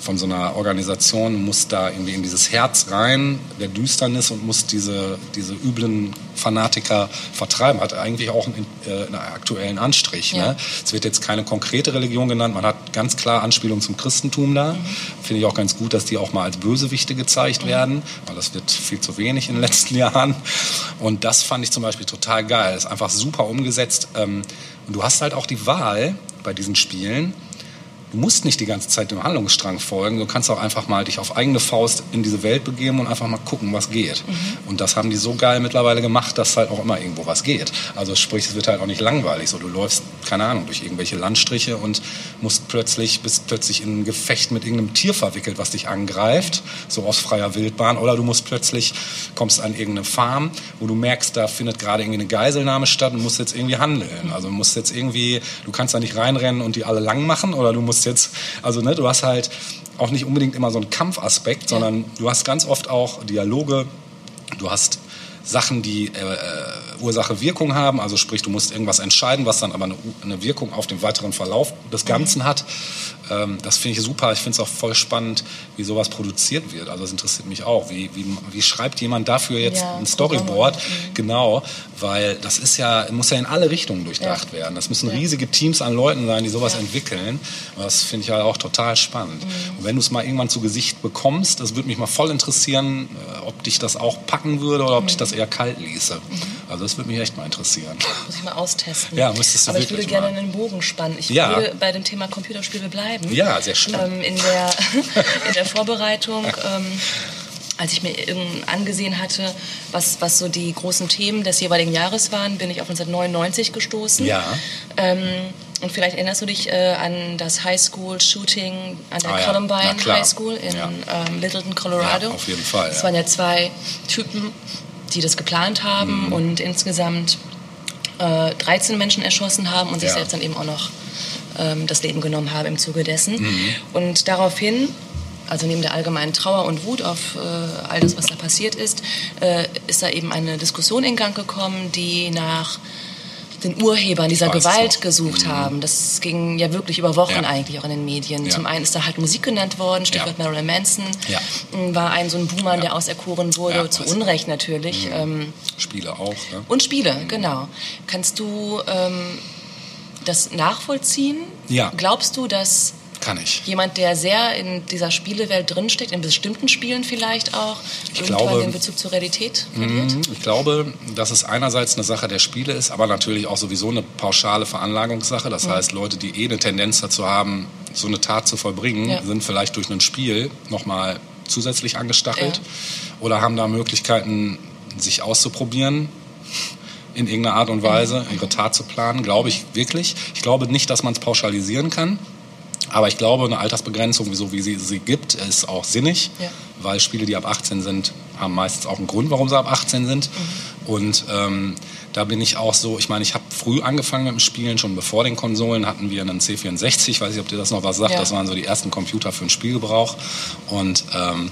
B: von so einer Organisation, du musst da irgendwie in dieses Herz rein, der Düsternis und musst diese, diese üblen Fanatiker vertreiben. Hat eigentlich auch einen, äh, einen aktuellen Anstrich.
A: Ja.
B: Ne? Es wird jetzt keine konkrete Religion genannt, man hat ganz klar Anspielung zum Christentum da. Finde ich auch ganz gut, dass die auch mal als Bösewichte gezeigt werden, weil das wird viel zu wenig in den letzten [laughs] Jahren. Und das fand ich zum Beispiel total geil. Ist einfach super umgesetzt. Ähm, und du hast halt auch die Wahl bei diesen Spielen, Du musst nicht die ganze Zeit dem Handlungsstrang folgen. Du kannst auch einfach mal dich auf eigene Faust in diese Welt begeben und einfach mal gucken, was geht. Und das haben die so geil mittlerweile gemacht, dass halt auch immer irgendwo was geht. Also sprich, es wird halt auch nicht langweilig. So, du läufst, keine Ahnung, durch irgendwelche Landstriche und musst plötzlich, bist plötzlich in ein Gefecht mit irgendeinem Tier verwickelt, was dich angreift, so aus freier Wildbahn. Oder du musst plötzlich, kommst an irgendeine Farm, wo du merkst, da findet gerade irgendwie eine Geiselnahme statt und musst jetzt irgendwie handeln. Also musst jetzt irgendwie, du kannst da nicht reinrennen und die alle lang machen oder du musst jetzt, also ne, du hast halt auch nicht unbedingt immer so einen Kampfaspekt, sondern du hast ganz oft auch Dialoge, du hast Sachen, die äh, äh, Ursache-Wirkung haben, also sprich, du musst irgendwas entscheiden, was dann aber eine, eine Wirkung auf den weiteren Verlauf des Ganzen hat. Ähm, das finde ich super. Ich finde es auch voll spannend, wie sowas produziert wird. Also das interessiert mich auch. Wie, wie, wie schreibt jemand dafür jetzt
A: Ja,
B: ein Storyboard?
A: Programme.
B: Genau, weil das ist ja, muss ja in alle Richtungen durchdacht
A: Ja.
B: werden. Das müssen
A: Ja.
B: riesige Teams an Leuten sein, die sowas entwickeln. Das finde ich ja auch total spannend.
A: Mhm.
B: Und wenn du es mal irgendwann zu Gesicht bekommst, das würde mich mal voll interessieren, äh, ob dich das auch packen würde oder ob
A: Mhm.
B: dich das eher kalt ließe. Also das würde mich echt mal interessieren.
A: Muss ich mal austesten.
B: Ja, müsstest du
A: Aber ich würde gerne
B: mal.
A: einen Bogen spannen. Ich würde bei dem Thema Computerspiele bleiben.
B: Ja, sehr schön.
A: Ähm, in, der, [laughs] in der Vorbereitung ähm, als ich mir angesehen hatte, was, was so die großen Themen des jeweiligen Jahres waren, bin ich auf 1999 gestoßen.
B: Ja.
A: Ähm, und vielleicht erinnerst du dich äh, an das High School Shooting an der
B: Ah
A: Columbine. High School in
B: Ja.
A: ähm, Littleton, Colorado.
B: Ja, auf jeden Fall,
A: Es waren ja zwei Typen, die das geplant
B: Mhm.
A: haben und insgesamt äh, 13 Menschen erschossen haben und sich selbst dann eben auch noch ähm, das Leben genommen haben im Zuge dessen.
B: Mhm.
A: Und daraufhin, also neben der allgemeinen Trauer und Wut auf äh, all das, was da passiert ist, äh, ist da eben eine Diskussion in Gang gekommen, die nach den Urhebern dieser Gewalt gesucht haben. Das ging ja wirklich über Wochen
B: Ja.
A: eigentlich auch in den Medien.
B: Ja.
A: Zum einen ist da halt Musik genannt worden, Stichwort
B: Ja.
A: Marilyn Manson, war ein so ein Buhmann,
B: Ja.
A: der auserkoren wurde, zu. Unrecht natürlich. Ähm,
B: Spiele auch. Ne?
A: und Spiele, genau. Kannst du ähm, das nachvollziehen?
B: Ja.
A: Glaubst du, dass
B: Kann ich.
A: jemand, der sehr in dieser Spielewelt drinsteckt, in bestimmten Spielen vielleicht auch,
B: Ich
A: irgendwann
B: glaube-
A: den Bezug zur Realität verliert?
B: Mhm, Ich glaube, dass es einerseits eine Sache der Spiele ist, aber natürlich auch sowieso eine pauschale Veranlagungssache.
A: Mhm.
B: Das heißt, Leute, die eh eine Tendenz dazu haben, so eine Tat zu vollbringen,
A: Ja.
B: sind vielleicht durch ein Spiel nochmal zusätzlich angestachelt
A: Ja.
B: oder haben da Möglichkeiten, sich auszuprobieren in irgendeiner Art und Weise, ihre Tat zu planen. Glaube ich wirklich. Ich glaube nicht, dass man es pauschalisieren kann. Aber ich glaube, eine Altersbegrenzung, so wie sie sie gibt, ist auch sinnig,
A: Ja.
B: weil Spiele, die ab 18 sind, haben meistens auch einen Grund, warum sie ab 18 sind. Und ähm, da bin ich auch so, ich meine, ich habe früh angefangen mit dem Spielen, schon bevor den Konsolen hatten wir einen C64, ich weiß nicht, ob dir das noch was sagt,
A: Ja.
B: das waren so die ersten Computer für den Spielgebrauch. Und ähm,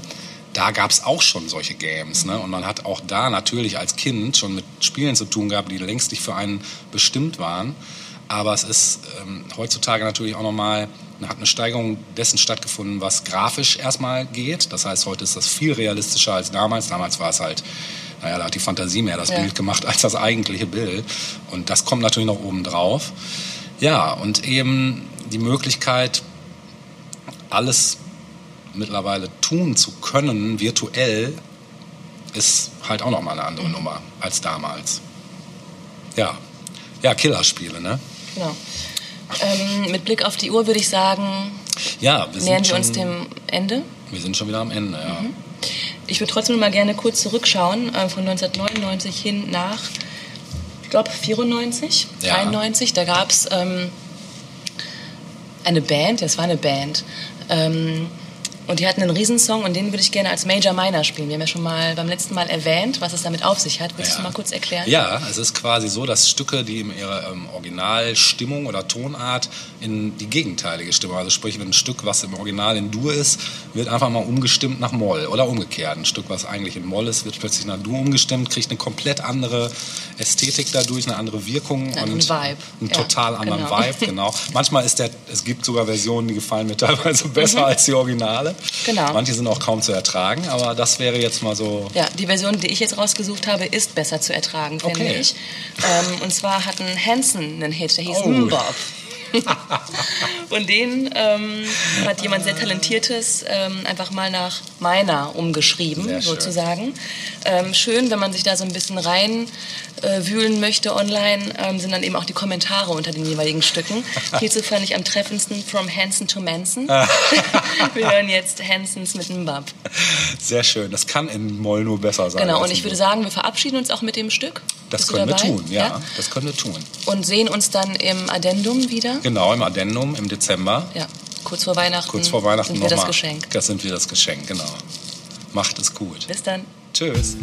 B: da gab es auch schon solche Games. Ne? Und man hat auch da natürlich als Kind schon mit Spielen zu tun gehabt, die längst nicht für einen bestimmt waren. Aber es ist ähm, heutzutage natürlich auch nochmal, hat eine Steigerung dessen stattgefunden, was grafisch erstmal geht. Das heißt, heute ist das viel realistischer als damals. Damals war es halt, naja, da hat die Fantasie mehr das
A: Ja.
B: Bild gemacht als das eigentliche Bild. Und das kommt natürlich noch oben drauf. Ja, und eben die Möglichkeit, alles mittlerweile tun zu können, virtuell, ist halt auch nochmal eine andere Nummer als damals. Ja, ja, Killerspiele, ne?
A: Genau. Ähm, mit Blick auf die Uhr würde ich sagen,
B: Ja, wir
A: nähern
B: sind,
A: wir uns dem Ende.
B: wir sind schon wieder am Ende, ja.
A: Ich würde trotzdem mal gerne kurz zurückschauen, äh, von 1999 hin nach, ich glaube, 94,
B: Ja.
A: 93. Da gab es ähm, eine Band, das war eine Band. Ähm, und die hatten einen Riesensong und den würde ich gerne als Major Minor spielen. Wir haben ja schon mal beim letzten Mal erwähnt, was es damit auf sich hat. Willst du mal kurz erklären?
B: Ja, es ist quasi so, dass Stücke, die in ihrer ähm, Originalstimmung oder Tonart in die gegenteilige Stimmung, also sprich, wenn ein Stück, was im Original in Dur ist, wird einfach mal umgestimmt nach Moll oder umgekehrt. Ein Stück, was eigentlich in Moll ist, wird plötzlich nach Dur umgestimmt, kriegt eine komplett andere Ästhetik dadurch, eine andere Wirkung
A: Ja, einen
B: und
A: Vibe.
B: einen
A: Ja,
B: total anderen
A: genau.
B: Vibe, genau. [laughs] Manchmal ist der, es gibt sogar Versionen, die gefallen mir teilweise besser als die Originale.
A: Genau.
B: Manche sind auch kaum zu ertragen, aber das wäre jetzt mal so
A: Ja, die Version, die ich jetzt rausgesucht habe, ist besser zu ertragen, finde
B: Okay.
A: ich. Ähm, und zwar hatten Hanson einen Hit, der hieß
B: Oh.
A: Mbop. [laughs] und den ähm, hat jemand sehr Talentiertes ähm, einfach mal nach meiner umgeschrieben,
B: schön.
A: sozusagen. Ähm, schön, wenn man sich da so ein bisschen rein äh, wühlen möchte online, ähm, sind dann eben auch die Kommentare unter den jeweiligen Stücken. [laughs] Hierzu fand ich am treffendsten From Hanson to Manson. [laughs] Wir hören jetzt Hansons mit Mbop.
B: sehr schön. Das kann in Moll nur besser sein.
A: Genau, und ich würde sagen, wir verabschieden uns auch mit dem Stück.
B: Das
A: Bist
B: können wir tun, ja, Das können wir tun.
A: Und sehen uns dann im Addendum wieder.
B: Genau, im Addendum im Dezember.
A: Ja, kurz vor Weihnachten.
B: Kurz vor Weihnachten
A: sind wir das
B: nochmal.
A: Geschenk.
B: Das sind wir das Geschenk, genau. Macht es gut.
A: Bis dann.
B: Tschüss.